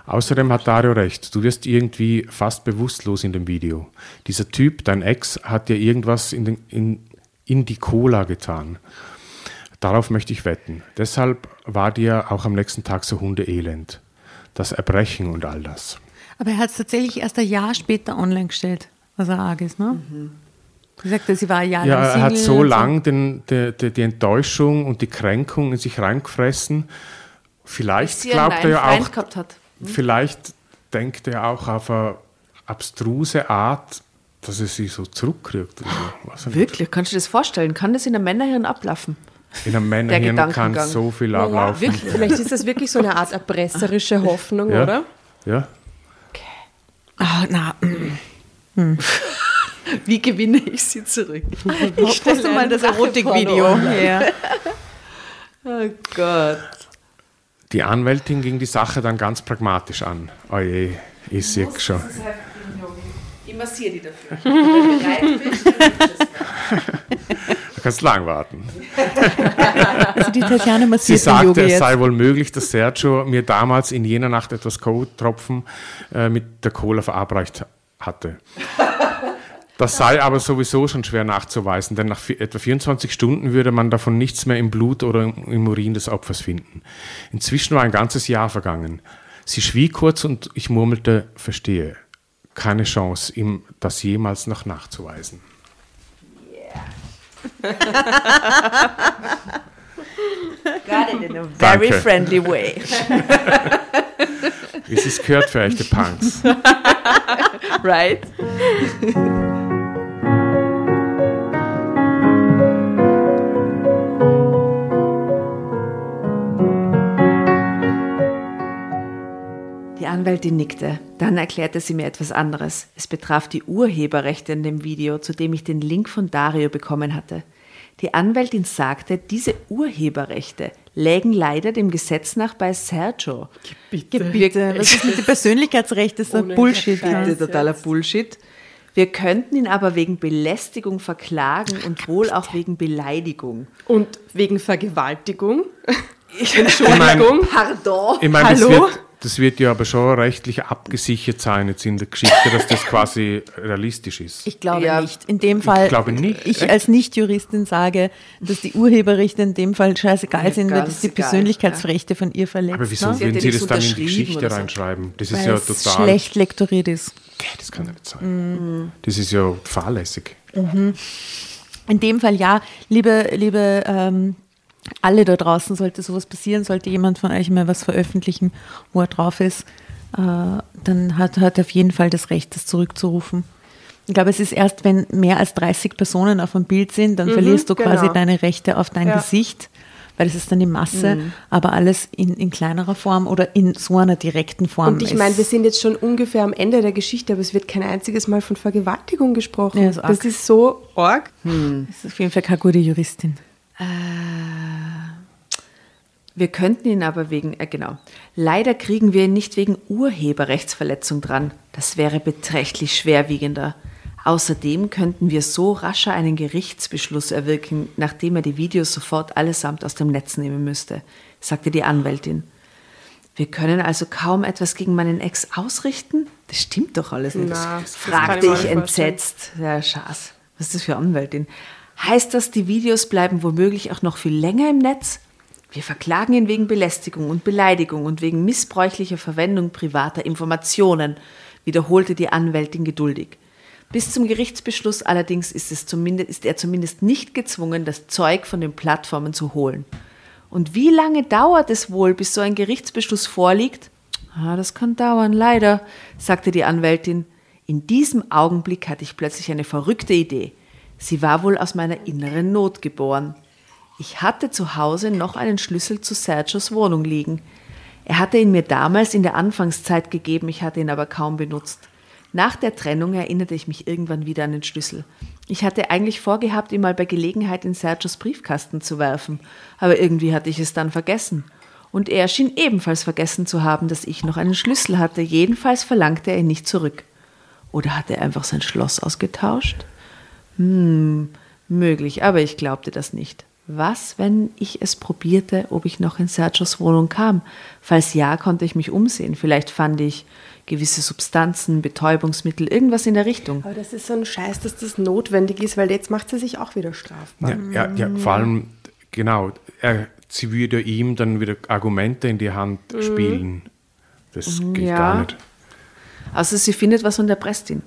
Außerdem hat Dario recht, du wirst irgendwie fast bewusstlos in dem Video. Dieser Typ, dein Ex, hat dir irgendwas in, den, in, in die Cola getan. Darauf möchte ich wetten. Deshalb war dir auch am nächsten Tag so hundeelend. Das Erbrechen und all das. Aber er hat es tatsächlich erst ein Jahr später online gestellt, was er arg ist, ne? Sie sagte, sie war ein Jahr Ja, er hat so lang den, die, die, die Enttäuschung und die Kränkung in sich reingefressen. Vielleicht glaubt er ja auch, gehabt hat. vielleicht denkt er auch auf eine abstruse Art, dass er sie so zurückkriegt. So. Wirklich, kannst du dir das vorstellen? Kann das in einem Männerhirn ablaufen? In einem Männerhirn kann so viel ablaufen. wirklich. Vielleicht ist das wirklich so eine Art erpresserische [LAUGHS] Hoffnung, Ja. oder? Ja. Ah, na, mm. [LAUGHS] Wie gewinne ich sie zurück? ich poste mal das Erotikvideo. [LAUGHS] Ja. Oh Gott. Die Anwältin ging die Sache dann ganz pragmatisch an. Oje, ich sehe schon. Ich massiere die dafür. Wenn du bereit bist, Du kannst lang warten. [LAUGHS] Also die Tatjana Sie massiert den sagte, es sei wohl möglich, dass Sergio mir damals in jener Nacht etwas Kotropfen äh, mit der Cola verabreicht hatte. Das sei aber sowieso schon schwer nachzuweisen, denn nach etwa 24 Stunden würde man davon nichts mehr im Blut oder im Urin des Opfers finden. Inzwischen war ein ganzes Jahr vergangen. Sie schwieg kurz und ich murmelte, verstehe. Keine Chance, ihm das jemals noch nachzuweisen. Got it in a very Danke. friendly way. Es ist gehört für echte Punks. [LAUGHS] Right? [LAUGHS] Die Anwältin nickte. Dann erklärte sie mir etwas anderes. Es betraf die Urheberrechte in dem Video, zu dem ich den Link von Dario bekommen hatte. Die Anwältin sagte, diese Urheberrechte lägen leider dem Gesetz nach bei Sergio. Bitte, was ist mit den Persönlichkeitsrechten? Das ist ein Bullshit. Bitte, totaler Bullshit. Wir könnten ihn aber wegen Belästigung verklagen und wohl auch wegen Beleidigung. Und wegen Vergewaltigung. Ich [LAUGHS] meine, Pardon. ich meine das, Hallo? Das wird ja aber schon rechtlich abgesichert sein jetzt in der Geschichte, dass das quasi realistisch ist. Ich glaube Ja. nicht. In dem Fall, glaube nicht. ich Echt? als Nicht-Juristin sage, dass die Urheberrechte in dem Fall scheißegal Ja, sind, weil das die egal, Persönlichkeitsrechte von ihr verletzt. aber wieso ne? Würden ja Sie das dann in die Geschichte reinschreiben? Das ist Weil ja es total. schlecht lektoriert ist. Okay, Das kann ja nicht sein. Das ist ja fahrlässig. In dem Fall ja, liebe, liebe ähm, alle da draußen, sollte sowas passieren, sollte jemand von euch mal was veröffentlichen, wo er drauf ist, äh, dann hat hat er auf jeden Fall das Recht, das zurückzurufen. Ich glaube, es ist erst, wenn mehr als 30 Personen auf dem Bild sind, dann verlierst du quasi genau. deine Rechte auf dein Ja. Gesicht, weil es ist dann die Masse, aber alles in, in kleinerer Form oder in so einer direkten Form. Und ich ist- meine, wir sind jetzt schon ungefähr am Ende der Geschichte, aber es wird kein einziges Mal von Vergewaltigung gesprochen. Ja, ist arg. das ist so arg. das ist auf jeden Fall keine gute Juristin. Wir könnten ihn aber wegen, äh, genau. Leider kriegen wir ihn nicht wegen Urheberrechtsverletzung dran. Das wäre beträchtlich schwerwiegender. Außerdem könnten wir so rascher einen Gerichtsbeschluss erwirken, nachdem er die Videos sofort allesamt aus dem Netz nehmen müsste, sagte die Anwältin. Wir können also kaum etwas gegen meinen Ex ausrichten? Das stimmt doch alles nicht. Na, fragte ich ich entsetzt. Ja, Schaß. Was ist das für Anwältin? Heißt das, die Videos bleiben womöglich auch noch viel länger im Netz? Wir verklagen ihn wegen Belästigung und Beleidigung und wegen missbräuchlicher Verwendung privater Informationen, wiederholte die Anwältin geduldig. Bis zum Gerichtsbeschluss allerdings ist, es zumindest, ist er zumindest nicht gezwungen, das Zeug von den Plattformen zu holen. Und wie lange dauert es wohl, bis so ein Gerichtsbeschluss vorliegt? Ah, das kann dauern, leider, sagte die Anwältin. In diesem Augenblick hatte ich plötzlich eine verrückte Idee. Sie war wohl aus meiner inneren Not geboren. Ich hatte zu Hause noch einen Schlüssel zu Sergios Wohnung liegen. Er hatte ihn mir damals in der Anfangszeit gegeben, ich hatte ihn aber kaum benutzt. Nach der Trennung erinnerte ich mich irgendwann wieder an den Schlüssel. Ich hatte eigentlich vorgehabt, ihn mal bei Gelegenheit in Sergios Briefkasten zu werfen, aber irgendwie hatte ich es dann vergessen. Und er schien ebenfalls vergessen zu haben, dass ich noch einen Schlüssel hatte, jedenfalls verlangte er ihn nicht zurück. Oder hat er einfach sein Schloss ausgetauscht? Hm, möglich, aber ich glaubte das nicht. Was, wenn ich es probierte, ob ich noch in Sergios Wohnung kam? Falls ja, konnte ich mich umsehen. Vielleicht fand ich gewisse Substanzen, Betäubungsmittel, irgendwas in der Richtung. Aber das ist so ein Scheiß, dass das notwendig ist, weil jetzt macht sie sich auch wieder strafbar. Ja, ja, ja, vor allem, genau, er, sie würde ihm dann wieder Argumente in die Hand spielen. Das geht ja. gar nicht. Also sie findet was und erpresst ihn.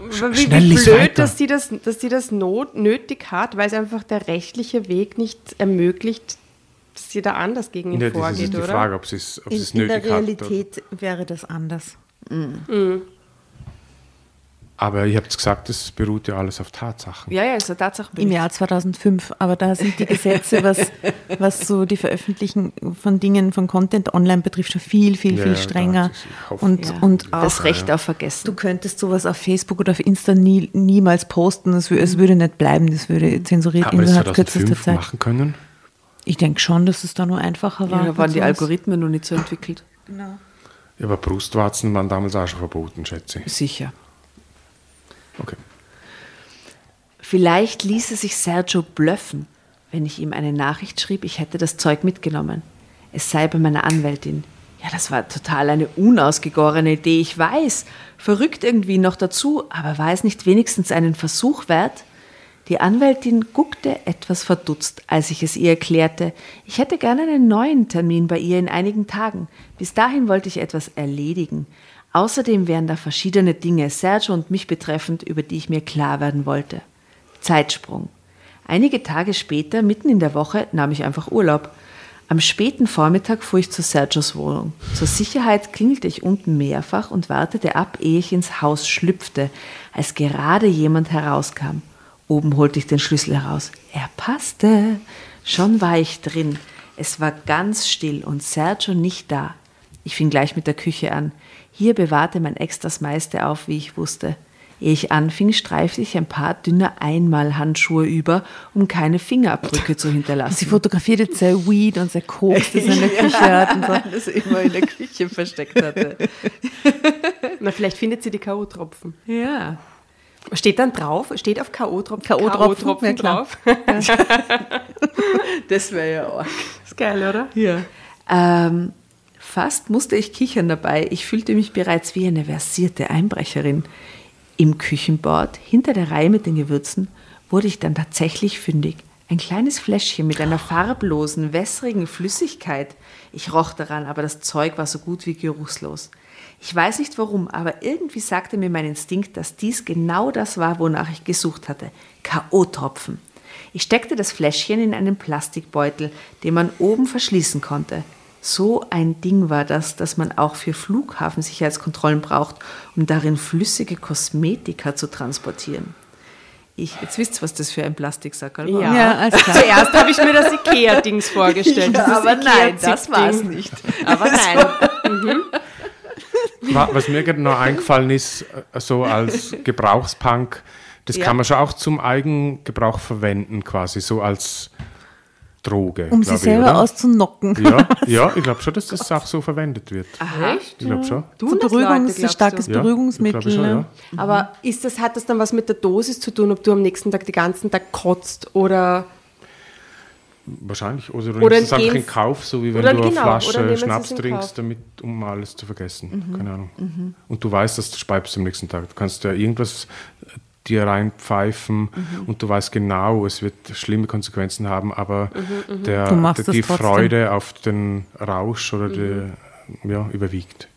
Wie, Schnell wie lies blöd, weiter. dass die das, dass die das not, nötig hat, weil es einfach der rechtliche Weg nicht ermöglicht, dass sie da anders gegen ihn Ja, das vorgeht, ist die oder? Frage, ob sie es, ob sie In, der nötig hat. Realität wäre das anders. Aber ihr habt gesagt, das beruht ja alles auf Tatsachen. Ja, ja, ist eine Tatsache. Im Jahr 2005, aber da sind die Gesetze, was, was so die Veröffentlichen von Dingen, von Content online betrifft, schon viel, viel, Ja, viel strenger. es- hoffe- Und, Ja, und auch, das Recht auf Vergessen. du könntest sowas auf Facebook oder auf Insta nie, niemals posten. Wü- es würde nicht bleiben, das würde zensuriert das innerhalb kürzester 2005 Zeit. machen können? Ich denke schon, dass es da nur einfacher war. ja, da waren die. Algorithmen noch nicht so entwickelt. Genau. Ja, aber Brustwarzen waren damals auch schon verboten, schätze ich. Sicher. Okay. Vielleicht ließe sich Sergio blöffen, wenn ich ihm eine Nachricht schrieb, ich hätte das Zeug mitgenommen. Es sei bei meiner Anwältin. Ja, das war total eine unausgegorene Idee, ich weiß. Verrückt irgendwie noch dazu, aber war es nicht wenigstens einen Versuch wert? Die Anwältin guckte etwas verdutzt, als ich es ihr erklärte. Ich hätte gerne einen neuen Termin bei ihr in einigen Tagen. Bis dahin wollte ich etwas erledigen. Außerdem wären da verschiedene Dinge, Sergio und mich betreffend, über die ich mir klar werden wollte. Zeitsprung. Einige Tage später, mitten in der Woche, nahm ich einfach Urlaub. Am späten Vormittag fuhr ich zu Sergios Wohnung. Zur Sicherheit klingelte ich unten mehrfach und wartete ab, ehe ich ins Haus schlüpfte, als gerade jemand herauskam. Oben holte ich den Schlüssel heraus. Er passte. Schon war ich drin. Es war ganz still und Sergio nicht da. Ich fing gleich mit der Küche an. Hier bewahrte mein Ex das meiste auf, wie ich wusste. Ehe ich anfing, streifte ich ein paar dünne Einmalhandschuhe über, um keine Fingerabdrücke zu Sie hinterlassen. fotografiert jetzt sehr Weed und sehr Koks, das er in der [LAUGHS] Küche hat und so. das immer in der Küche versteckt hatte. [LAUGHS] Na, vielleicht findet sie die K.O.-Tropfen. Ja. Steht dann drauf, steht auf K.O.-Tropfen K.O.-Tropfen, ja, drauf. [LAUGHS] Das wäre ja arg. ist geil, oder? Ja. Ähm, fast musste ich kichern dabei. Ich fühlte mich bereits wie eine versierte Einbrecherin. Im Küchenbord, hinter der Reihe mit den Gewürzen, wurde ich dann tatsächlich fündig. Ein kleines Fläschchen mit einer farblosen, wässrigen Flüssigkeit. Ich roch daran, aber das Zeug war so gut wie geruchslos. Ich weiß nicht warum, aber irgendwie sagte mir mein Instinkt, dass dies genau das war, wonach ich gesucht hatte. K.O.-Tropfen. Ich steckte das Fläschchen in einen Plastikbeutel, den man oben verschließen konnte. So ein Ding war das, das man auch für Flughafensicherheitskontrollen braucht, um darin flüssige Kosmetika zu transportieren. Ich, jetzt wisst ihr, was das für ein Plastiksackerl war. Ja, Ja, alles klar. Zuerst habe ich mir das Ikea-Dings [LAUGHS] vorgestellt. Ja, aber nein, das war es nicht. Aber nein. Wa- Was mir gerade noch eingefallen ist, äh, so als Gebrauchspunk, das Ja. kann man schon auch zum Eigengebrauch verwenden, quasi so als Droge. Um sie ich, selber oder? auszunocken. Ja, [LAUGHS] ja, ich glaube schon, dass das auch so verwendet wird. Aha. Ich glaube schon. Zur Tun das Beruhigung Leute, ist ein starkes du? Ja, Beruhigungsmittel. schon, ne? ja. Aber ist das, hat das dann was mit der Dosis zu tun, ob du am nächsten Tag den ganzen Tag kotzt oder Wahrscheinlich. Oder du Oder nimmst es einfach gehen- in Kauf, so wie wenn du eine genau, Flasche Schnaps in trinkst, damit, um alles zu vergessen. Keine Ahnung. Und du weißt, dass du speibst am nächsten Tag. Du kannst ja irgendwas dir reinpfeifen und du weißt genau, es wird schlimme Konsequenzen haben, aber der, Du machst der, die. Freude auf den Rausch oder die, ja, überwiegt.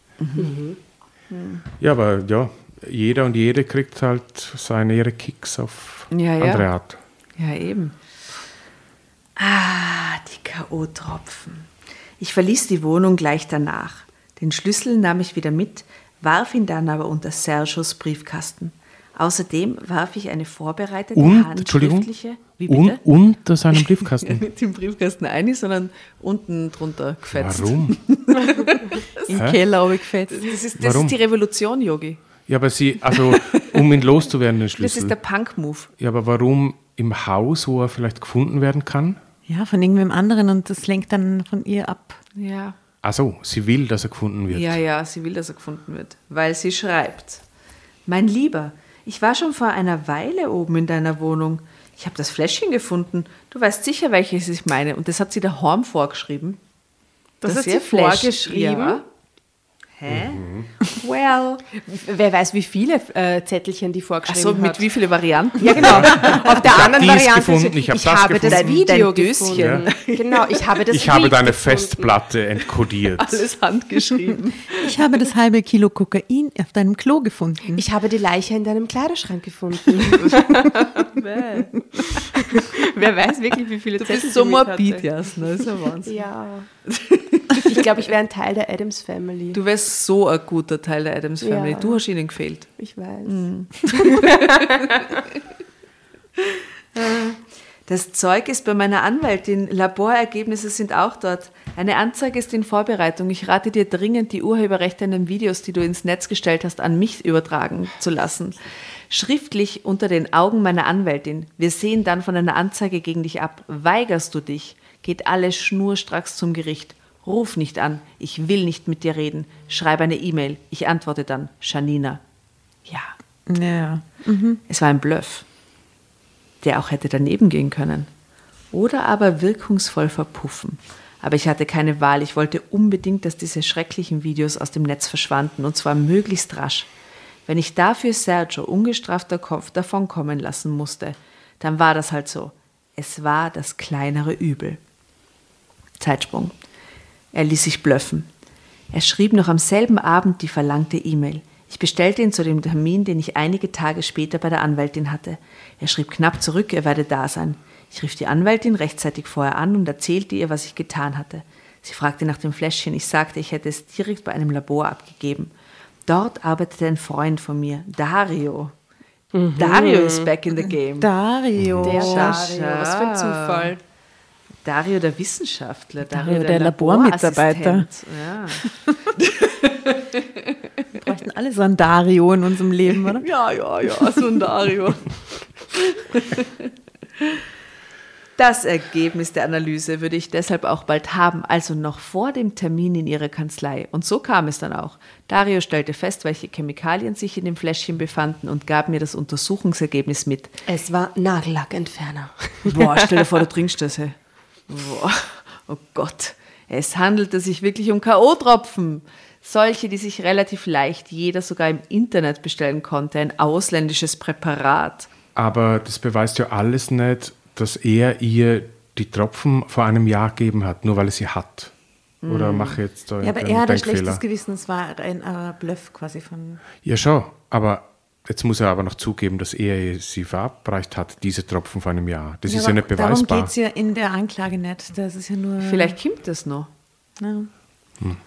Ja, aber ja, jeder und jede kriegt halt seine ihre Kicks auf Ja, ja. andere Art. Ja, eben. Ah, die K.O.-Tropfen. Ich verließ die Wohnung gleich danach. Den Schlüssel nahm ich wieder mit, warf ihn dann aber unter Sergios Briefkasten. Außerdem warf ich eine vorbereitete Und, handschriftliche. Wie und bitte? unter seinem Briefkasten. [LAUGHS] Nicht im Briefkasten ein, sondern unten drunter gefetzt. Warum? [LAUGHS] Im? Keller gefetzt. Das ist, das Warum? ist die Revolution, Yogi. Ja, aber sie, also um ihn loszuwerden, den Das Schlüssel. ist der Punk-Move. ja, aber warum im Haus, wo er vielleicht gefunden werden kann? Ja, von irgendwem anderen und das lenkt dann von ihr ab. Ja. Also, sie will, dass er gefunden wird. Ja, ja, sie will, dass er gefunden wird, weil sie schreibt. Mein Lieber, ich war schon vor einer Weile oben in deiner Wohnung. Ich habe das Fläschchen gefunden. Du weißt sicher, welches ich meine. Und das hat sie der Horm vorgeschrieben. Das hat ihr sie vorgeschrieben? Ja. Hä? Well. wer weiß, wie viele äh, Zettelchen die vorgeschrieben Achso, mit hat. wie viele Varianten? Ja, genau. Auf der anderen Variante. gefunden, ich hab das habe das gefunden. Video Dein gefunden. Genau, ich habe das ich habe deine gefunden. Festplatte entkodiert. [LAUGHS] Alles handgeschrieben. Ich habe das halbe Kilo Kokain auf deinem Klo gefunden. Ich habe die Leiche in deinem Kleiderschrank gefunden. [LAUGHS] Wer weiß wirklich, wie viele Du Zettel bist so morbid. Jasna. Das ist ja Wahnsinn. Ja. [LAUGHS] Ich glaube, ich wäre ein Teil der Adams Family. Du wärst so ein guter Teil der Adams Family. Ja. Du hast ihnen gefehlt. Ich weiß. [LAUGHS] Das Zeug ist bei meiner Anwältin. Laborergebnisse sind auch dort. Eine Anzeige ist in Vorbereitung. Ich rate dir dringend, die Urheberrechte an den Videos, die du ins Netz gestellt hast, an mich übertragen zu lassen. Schriftlich unter den Augen meiner Anwältin. Wir sehen dann von einer Anzeige gegen dich ab. Weigerst du dich, geht alles schnurstracks zum Gericht. Ruf nicht an. Ich will nicht mit dir reden. Schreib eine E-Mail. Ich antworte dann. Janina. Ja. ja. Es war ein Bluff, der auch hätte daneben gehen können. Oder aber wirkungsvoll verpuffen. Aber ich hatte keine Wahl. Ich wollte unbedingt, dass diese schrecklichen Videos aus dem Netz verschwanden und zwar möglichst rasch. Wenn ich dafür Sergio ungestraft davon kommen lassen musste, dann war das halt so. Es war das kleinere Übel. Zeitsprung. Er ließ sich blöffen. Er schrieb noch am selben Abend die verlangte E-Mail. Ich bestellte ihn zu dem Termin, den ich einige Tage später bei der Anwältin hatte. Er schrieb knapp zurück, er werde da sein. Ich rief die Anwältin rechtzeitig vorher an und erzählte ihr, was ich getan hatte. Sie fragte nach dem Fläschchen. Ich sagte, ich hätte es direkt bei einem Labor abgegeben. Dort arbeitete ein Freund von mir, Dario. Dario ist back in the game. Dario. Der Dario, was für ein. Zufall. Dario der Wissenschaftler, Dario der Labormitarbeiter. Laborassistent. Ja. [LAUGHS] Wir bräuchten alle so ein Dario in unserem Leben, oder? ja, ja, ja, so ein Dario. Das Ergebnis der Analyse würde ich deshalb auch bald haben, also noch vor dem Termin in ihrer Kanzlei. Und so kam es dann auch. Dario stellte fest, welche Chemikalien sich in dem Fläschchen befanden und gab mir das Untersuchungsergebnis mit. Es war Nagellackentferner. Boah, stell dir vor, du trinkst das. Hey. Boah, oh Gott. Es handelte sich wirklich um K.O.-Tropfen. Solche, die sich relativ leicht jeder sogar im Internet bestellen konnte. Ein ausländisches Präparat. Aber das beweist ja alles nicht, dass er ihr die Tropfen vor einem Jahr gegeben hat, nur weil er sie hat. Oder mache ich jetzt da Ja, aber er hat ein schlechtes Gewissen. Es war ein äh, Bluff quasi von. Ja, schon. Aber Jetzt muss er aber noch zugeben, dass er sie verabreicht hat, diese Tropfen vor einem Jahr. Das ja, ist ja nicht beweisbar. Darum geht es ja in der Anklage nicht. Das ist ja nur Vielleicht kommt das noch. Ja. Hm.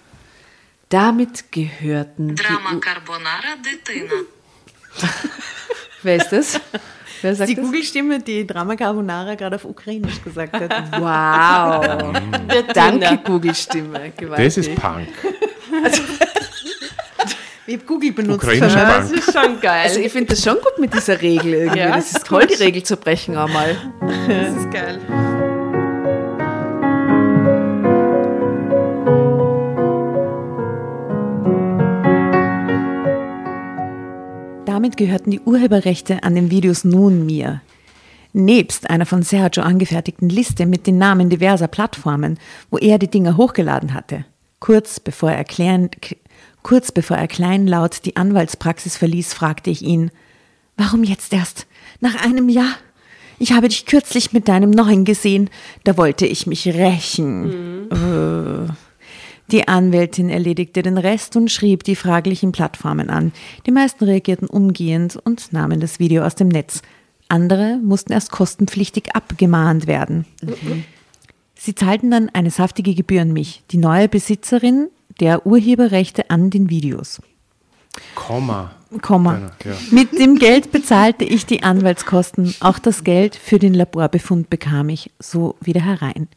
Damit gehörten. Drama Carbonara Detina. [LAUGHS] Wer ist das? Wer sagt die Google-Stimme, die Drama Carbonara gerade auf Ukrainisch gesagt hat. [LAUGHS] Wow. Danke, Google-Stimme. Das ist Punk. Also, [LAUGHS] Ich habe Google benutzt. Ukrainischer für- Punk. ist schon geil. Also ich finde das schon gut mit dieser Regel irgendwie. Ja, das ist toll, die Regel zu brechen einmal. Das ist geil. Damit gehörten die Urheberrechte an den Videos nun mir. Nebst einer von Sergio angefertigten Liste mit den Namen diverser Plattformen, wo er die Dinger hochgeladen hatte. Kurz bevor er, k- kurz bevor er kleinlaut die Anwaltspraxis verließ, fragte ich ihn, warum jetzt erst? Nach einem Jahr? Ich habe dich kürzlich mit deinem Neuen gesehen, da wollte ich mich rächen. Äh. Die Anwältin erledigte den Rest und schrieb die fraglichen Plattformen an. Die meisten reagierten umgehend und nahmen das Video aus dem Netz. Andere mussten erst kostenpflichtig abgemahnt werden. Sie zahlten dann eine saftige Gebühr an mich, die neue Besitzerin der Urheberrechte an den Videos. Komma. Komma. Ja. Mit dem Geld bezahlte ich die Anwaltskosten. Auch das Geld für den Laborbefund bekam ich so wieder herein.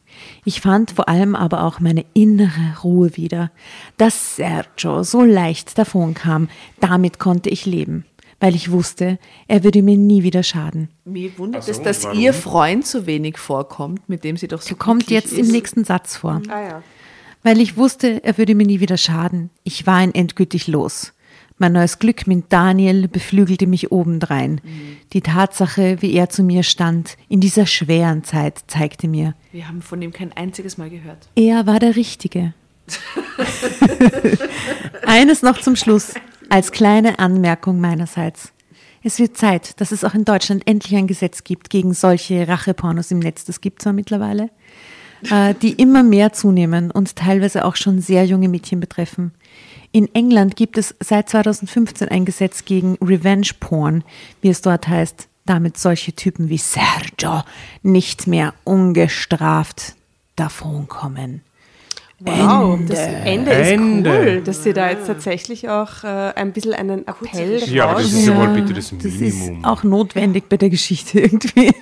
Ich fand vor allem aber auch meine innere Ruhe wieder. Dass Sergio so leicht davon kam, damit konnte ich leben, weil ich wusste, er würde mir nie wieder schaden. Mir wundert so, es, dass warum? ihr Freund so wenig vorkommt, mit dem sie doch so Kommt glücklich jetzt ist. im nächsten Satz vor. Ah ja. Weil ich wusste, er würde mir nie wieder schaden. Ich war ihn endgültig los. Mein neues Glück mit Daniel beflügelte mich obendrein. Die Tatsache, wie er zu mir stand, in dieser schweren Zeit, zeigte mir, Wir haben von ihm kein einziges Mal gehört. er war der Richtige. [LAUGHS] Eines noch zum Schluss, als kleine Anmerkung meinerseits. Es wird Zeit, dass es auch in Deutschland endlich ein Gesetz gibt gegen solche Rachepornos im Netz. Das gibt es zwar mittlerweile, äh, die immer mehr zunehmen und teilweise auch schon sehr junge Mädchen betreffen. In England gibt es seit 2015 ein Gesetz gegen Revenge Porn, wie es dort heißt, damit solche Typen wie Sergio nicht mehr ungestraft davonkommen. Wow, das Ende ist Ende. cool, dass sie da jetzt tatsächlich auch äh, ein bisschen einen Appell Ja, aber das ist ja wohl bitte das Das Minimum. ist auch notwendig bei der Geschichte irgendwie.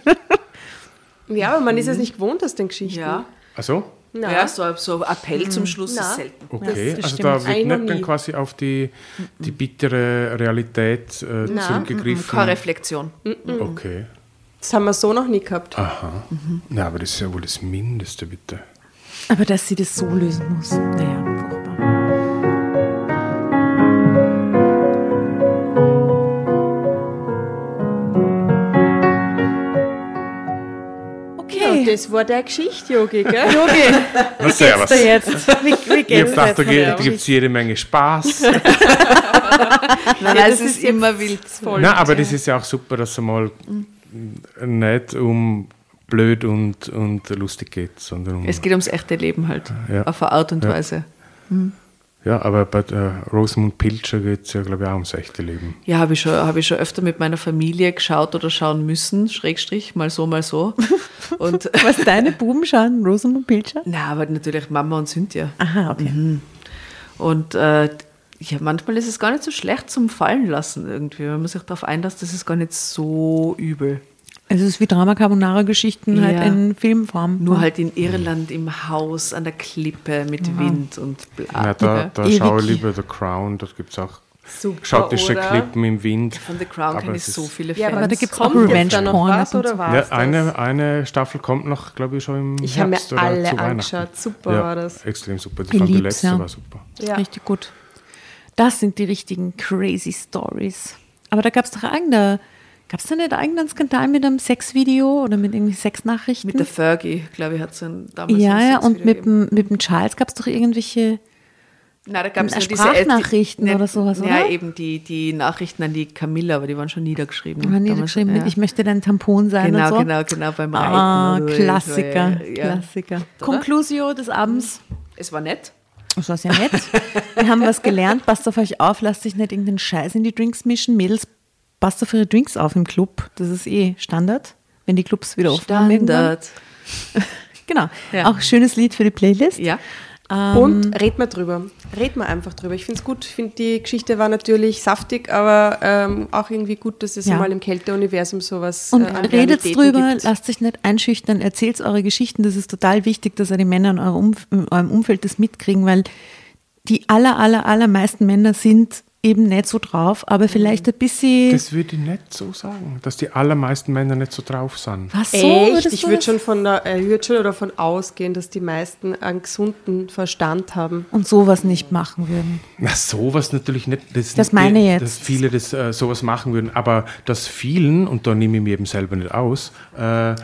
Ja, aber man ist es nicht gewohnt aus den Geschichten. Ja. Also? Na, Ja, so, so Appell zum Schluss Na. ist selten. Okay, das also da wird nicht dann quasi auf die, die bittere Realität äh, Na. zurückgegriffen. Keine Reflexion. Okay. das haben wir so noch nie gehabt. Aha. Na, aber das ist ja wohl das Mindeste, bitte. Aber dass sie das so lösen muss, naja, furchtbar. Ja, Okay. das war der Geschichte, Yogi, gell? [LAUGHS] Yogi, Na, servus. da jetzt? Wie, wie Ich geht's habe gedacht, da jetzt? gibt- da gibt es jede Menge Spaß. [LAUGHS] Nein, nein, das ist immer wild. voll. Nein, aber das ist ja auch super, dass es mal nicht um blöd und, und lustig geht, sondern um. Es geht ums echte Leben halt. Ja. Auf eine Art und Ja. Weise. ja, aber bei äh, Rosamund Pilcher geht es ja, glaube ich, auch ums echte Leben. Ja, habe ich, schon- habe ich schon öfter mit meiner Familie geschaut oder schauen müssen. Schrägstrich, mal so, mal so. [LAUGHS] Und, Was deine Buben schauen, Rosamund Pilcher? na, aber natürlich Mama und Cynthia. Aha, okay. Und äh, ja, manchmal ist es gar nicht so schlecht zum Fallen lassen irgendwie. Wenn man sich darauf einlässt, das ist gar nicht so übel. Es ist wie Drama Carbonara Geschichten halt Ja. in Filmform. Nur halt in Irland im Haus an der Klippe mit Wind und bla. Na, da da schaue ich lieber The Crown, dort gibt es auch Super, schottische oder? Klippen im Wind. Von The Crown Aber kenne ich es so ist- viele Ja, Fans. aber da es gibt's auch Revenge Porn was, oder zu. war's Ja, das? eine, eine Staffel kommt noch, glaube ich, schon im Ich habe mir alle angeschaut. Super ja, war das. Extrem super. Ich Ich fand die lieb's, letzte ja. war super. Ja. Richtig gut. Das sind die richtigen crazy Stories. Aber da gab es doch irgendeine Gab es da nicht irgendeinen Skandal mit einem Sexvideo oder mit irgendwie Sexnachrichten? Mit der Fergie, glaube ich, hat es damals ja, ja, und mit dem, mit dem Charles gab es doch irgendwelche. Nein, da gab es Äh, nur diese Sprachnachrichten die- oder sowas, Ja, oder? eben die, die Nachrichten an die Camilla, aber die waren schon niedergeschrieben. Haben Damals, niedergeschrieben mit, ja. ich möchte dein Tampon sein Genau, und so. genau, genau, beim Reiten. Ah, so. Klassiker, Ja. Klassiker. Conclusio des Abends. Es war nett. Das war sehr nett. Wir haben was gelernt. Passt auf euch auf, lasst euch nicht irgendeinen Scheiß in die Drinks mischen. Mädels, passt auf eure Drinks auf im Club. Das ist eh Standard, wenn die Clubs wieder offen haben. Standard. [LAUGHS] Genau. Ja. Auch schönes Lied für die Playlist. Ja. Ähm, Und red mal drüber. Red mal einfach drüber. Ich finde es gut. Ich finde, die Geschichte war natürlich saftig, aber ähm, auch irgendwie gut, dass es Ja. mal im Kälteuniversum sowas Und äh, redet drüber, gibt. lasst euch nicht einschüchtern, erzählt eure Geschichten. Das ist total wichtig, dass die Männer in, eurem Umf in eurem Umfeld das mitkriegen, weil die aller, aller, allermeisten Männer sind eben nicht so drauf, Mhm. aber vielleicht ein bisschen. Das würde ich nicht so sagen, dass die allermeisten Männer nicht so drauf sind. was so? Echt? Ich würde schon von der, äh, würd schon davon ausgehen, dass die meisten einen gesunden Verstand haben. Und sowas nicht machen würden. Na, sowas natürlich nicht. Das, Das meine ich jetzt. Dass viele das, äh, sowas machen würden, aber dass vielen, und da nehme ich mir eben selber nicht aus, äh,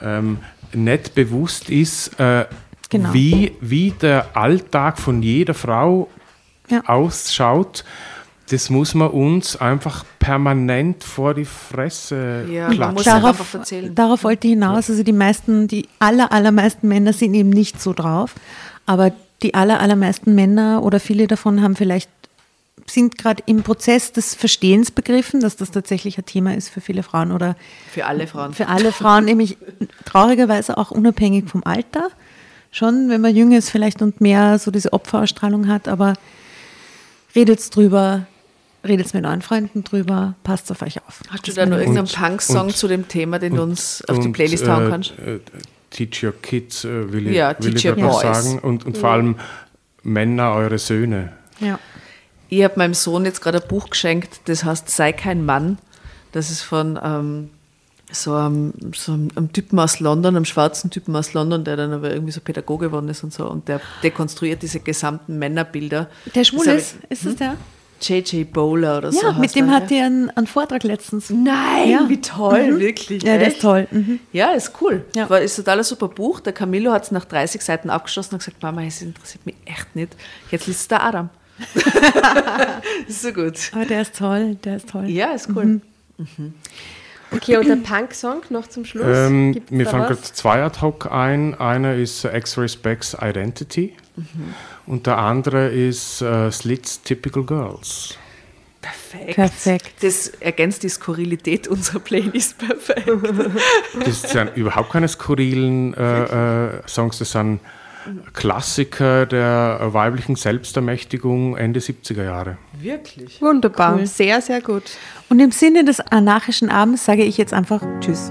ähm, nicht bewusst ist, äh, Genau. wie, wie der Alltag von jeder Frau Ja. ausschaut. Das muss man uns einfach permanent vor die Fresse Ja, klatschen. muss darauf, einfach erzählen. darauf wollte ich hinaus. Also die meisten, die aller, allermeisten Männer sind eben nicht so drauf. Aber die aller, allermeisten Männer oder viele davon haben vielleicht, sind gerade im Prozess des Verstehens begriffen, dass das tatsächlich ein Thema ist für viele Frauen oder Für alle Frauen. für alle Frauen, nämlich traurigerweise auch unabhängig vom Alter. Schon, wenn man jünger ist vielleicht und mehr so diese Opferausstrahlung hat, aber redet's drüber, redet's mit euren Freunden drüber, passt auf euch auf. Hast du da ich. irgendeinen Punk-Song zu dem Thema, den du uns auf die Playlist äh, hauen kannst? äh, Teach your kids, äh, will ich, Ja, will teach ich noch boys. sagen. Und, und vor allem Männer, eure Söhne. Ja. Ich habe meinem Sohn jetzt gerade ein Buch geschenkt, das heißt Sei kein Mann. Das ist von ähm, so, einem, so einem, Typen aus London, einem schwarzen Typen aus London, der dann aber irgendwie so Pädagoge geworden ist und so. Und der dekonstruiert diese gesamten Männerbilder. Der schwul ist, ist das der? J.J. Bowler oder so. Ja, mit dem er, hat die einen, einen Vortrag letztens. Nein, Ja. wie toll, Mhm. wirklich. Ja, der ist echt? toll. Mhm. Ja, ist cool. Ja. War, ist total ein super Buch. Der Camillo hat es nach 30 Seiten abgeschlossen und gesagt, Mama, es interessiert mich echt nicht. Jetzt liest der Adam. [LAUGHS] ist so gut. Aber der ist toll, der ist toll. Ja, ist cool. Okay, und der Punk-Song noch zum Schluss? Ähm, mir fallen gerade zwei ad hoc ein. Einer ist X-Ray Specs Identity und der andere ist äh, Slits Typical Girls. Perfekt. Perfekt. Das ergänzt die Skurrilität unserer Playlist perfekt. [LAUGHS] Das sind überhaupt keine skurrilen äh, äh, Songs, das sind Klassiker der weiblichen Selbstermächtigung Ende 70er Jahre. Wirklich? Wunderbar, Cool. sehr, sehr gut. Und im Sinne des anarchischen Abends sage ich jetzt einfach Tschüss.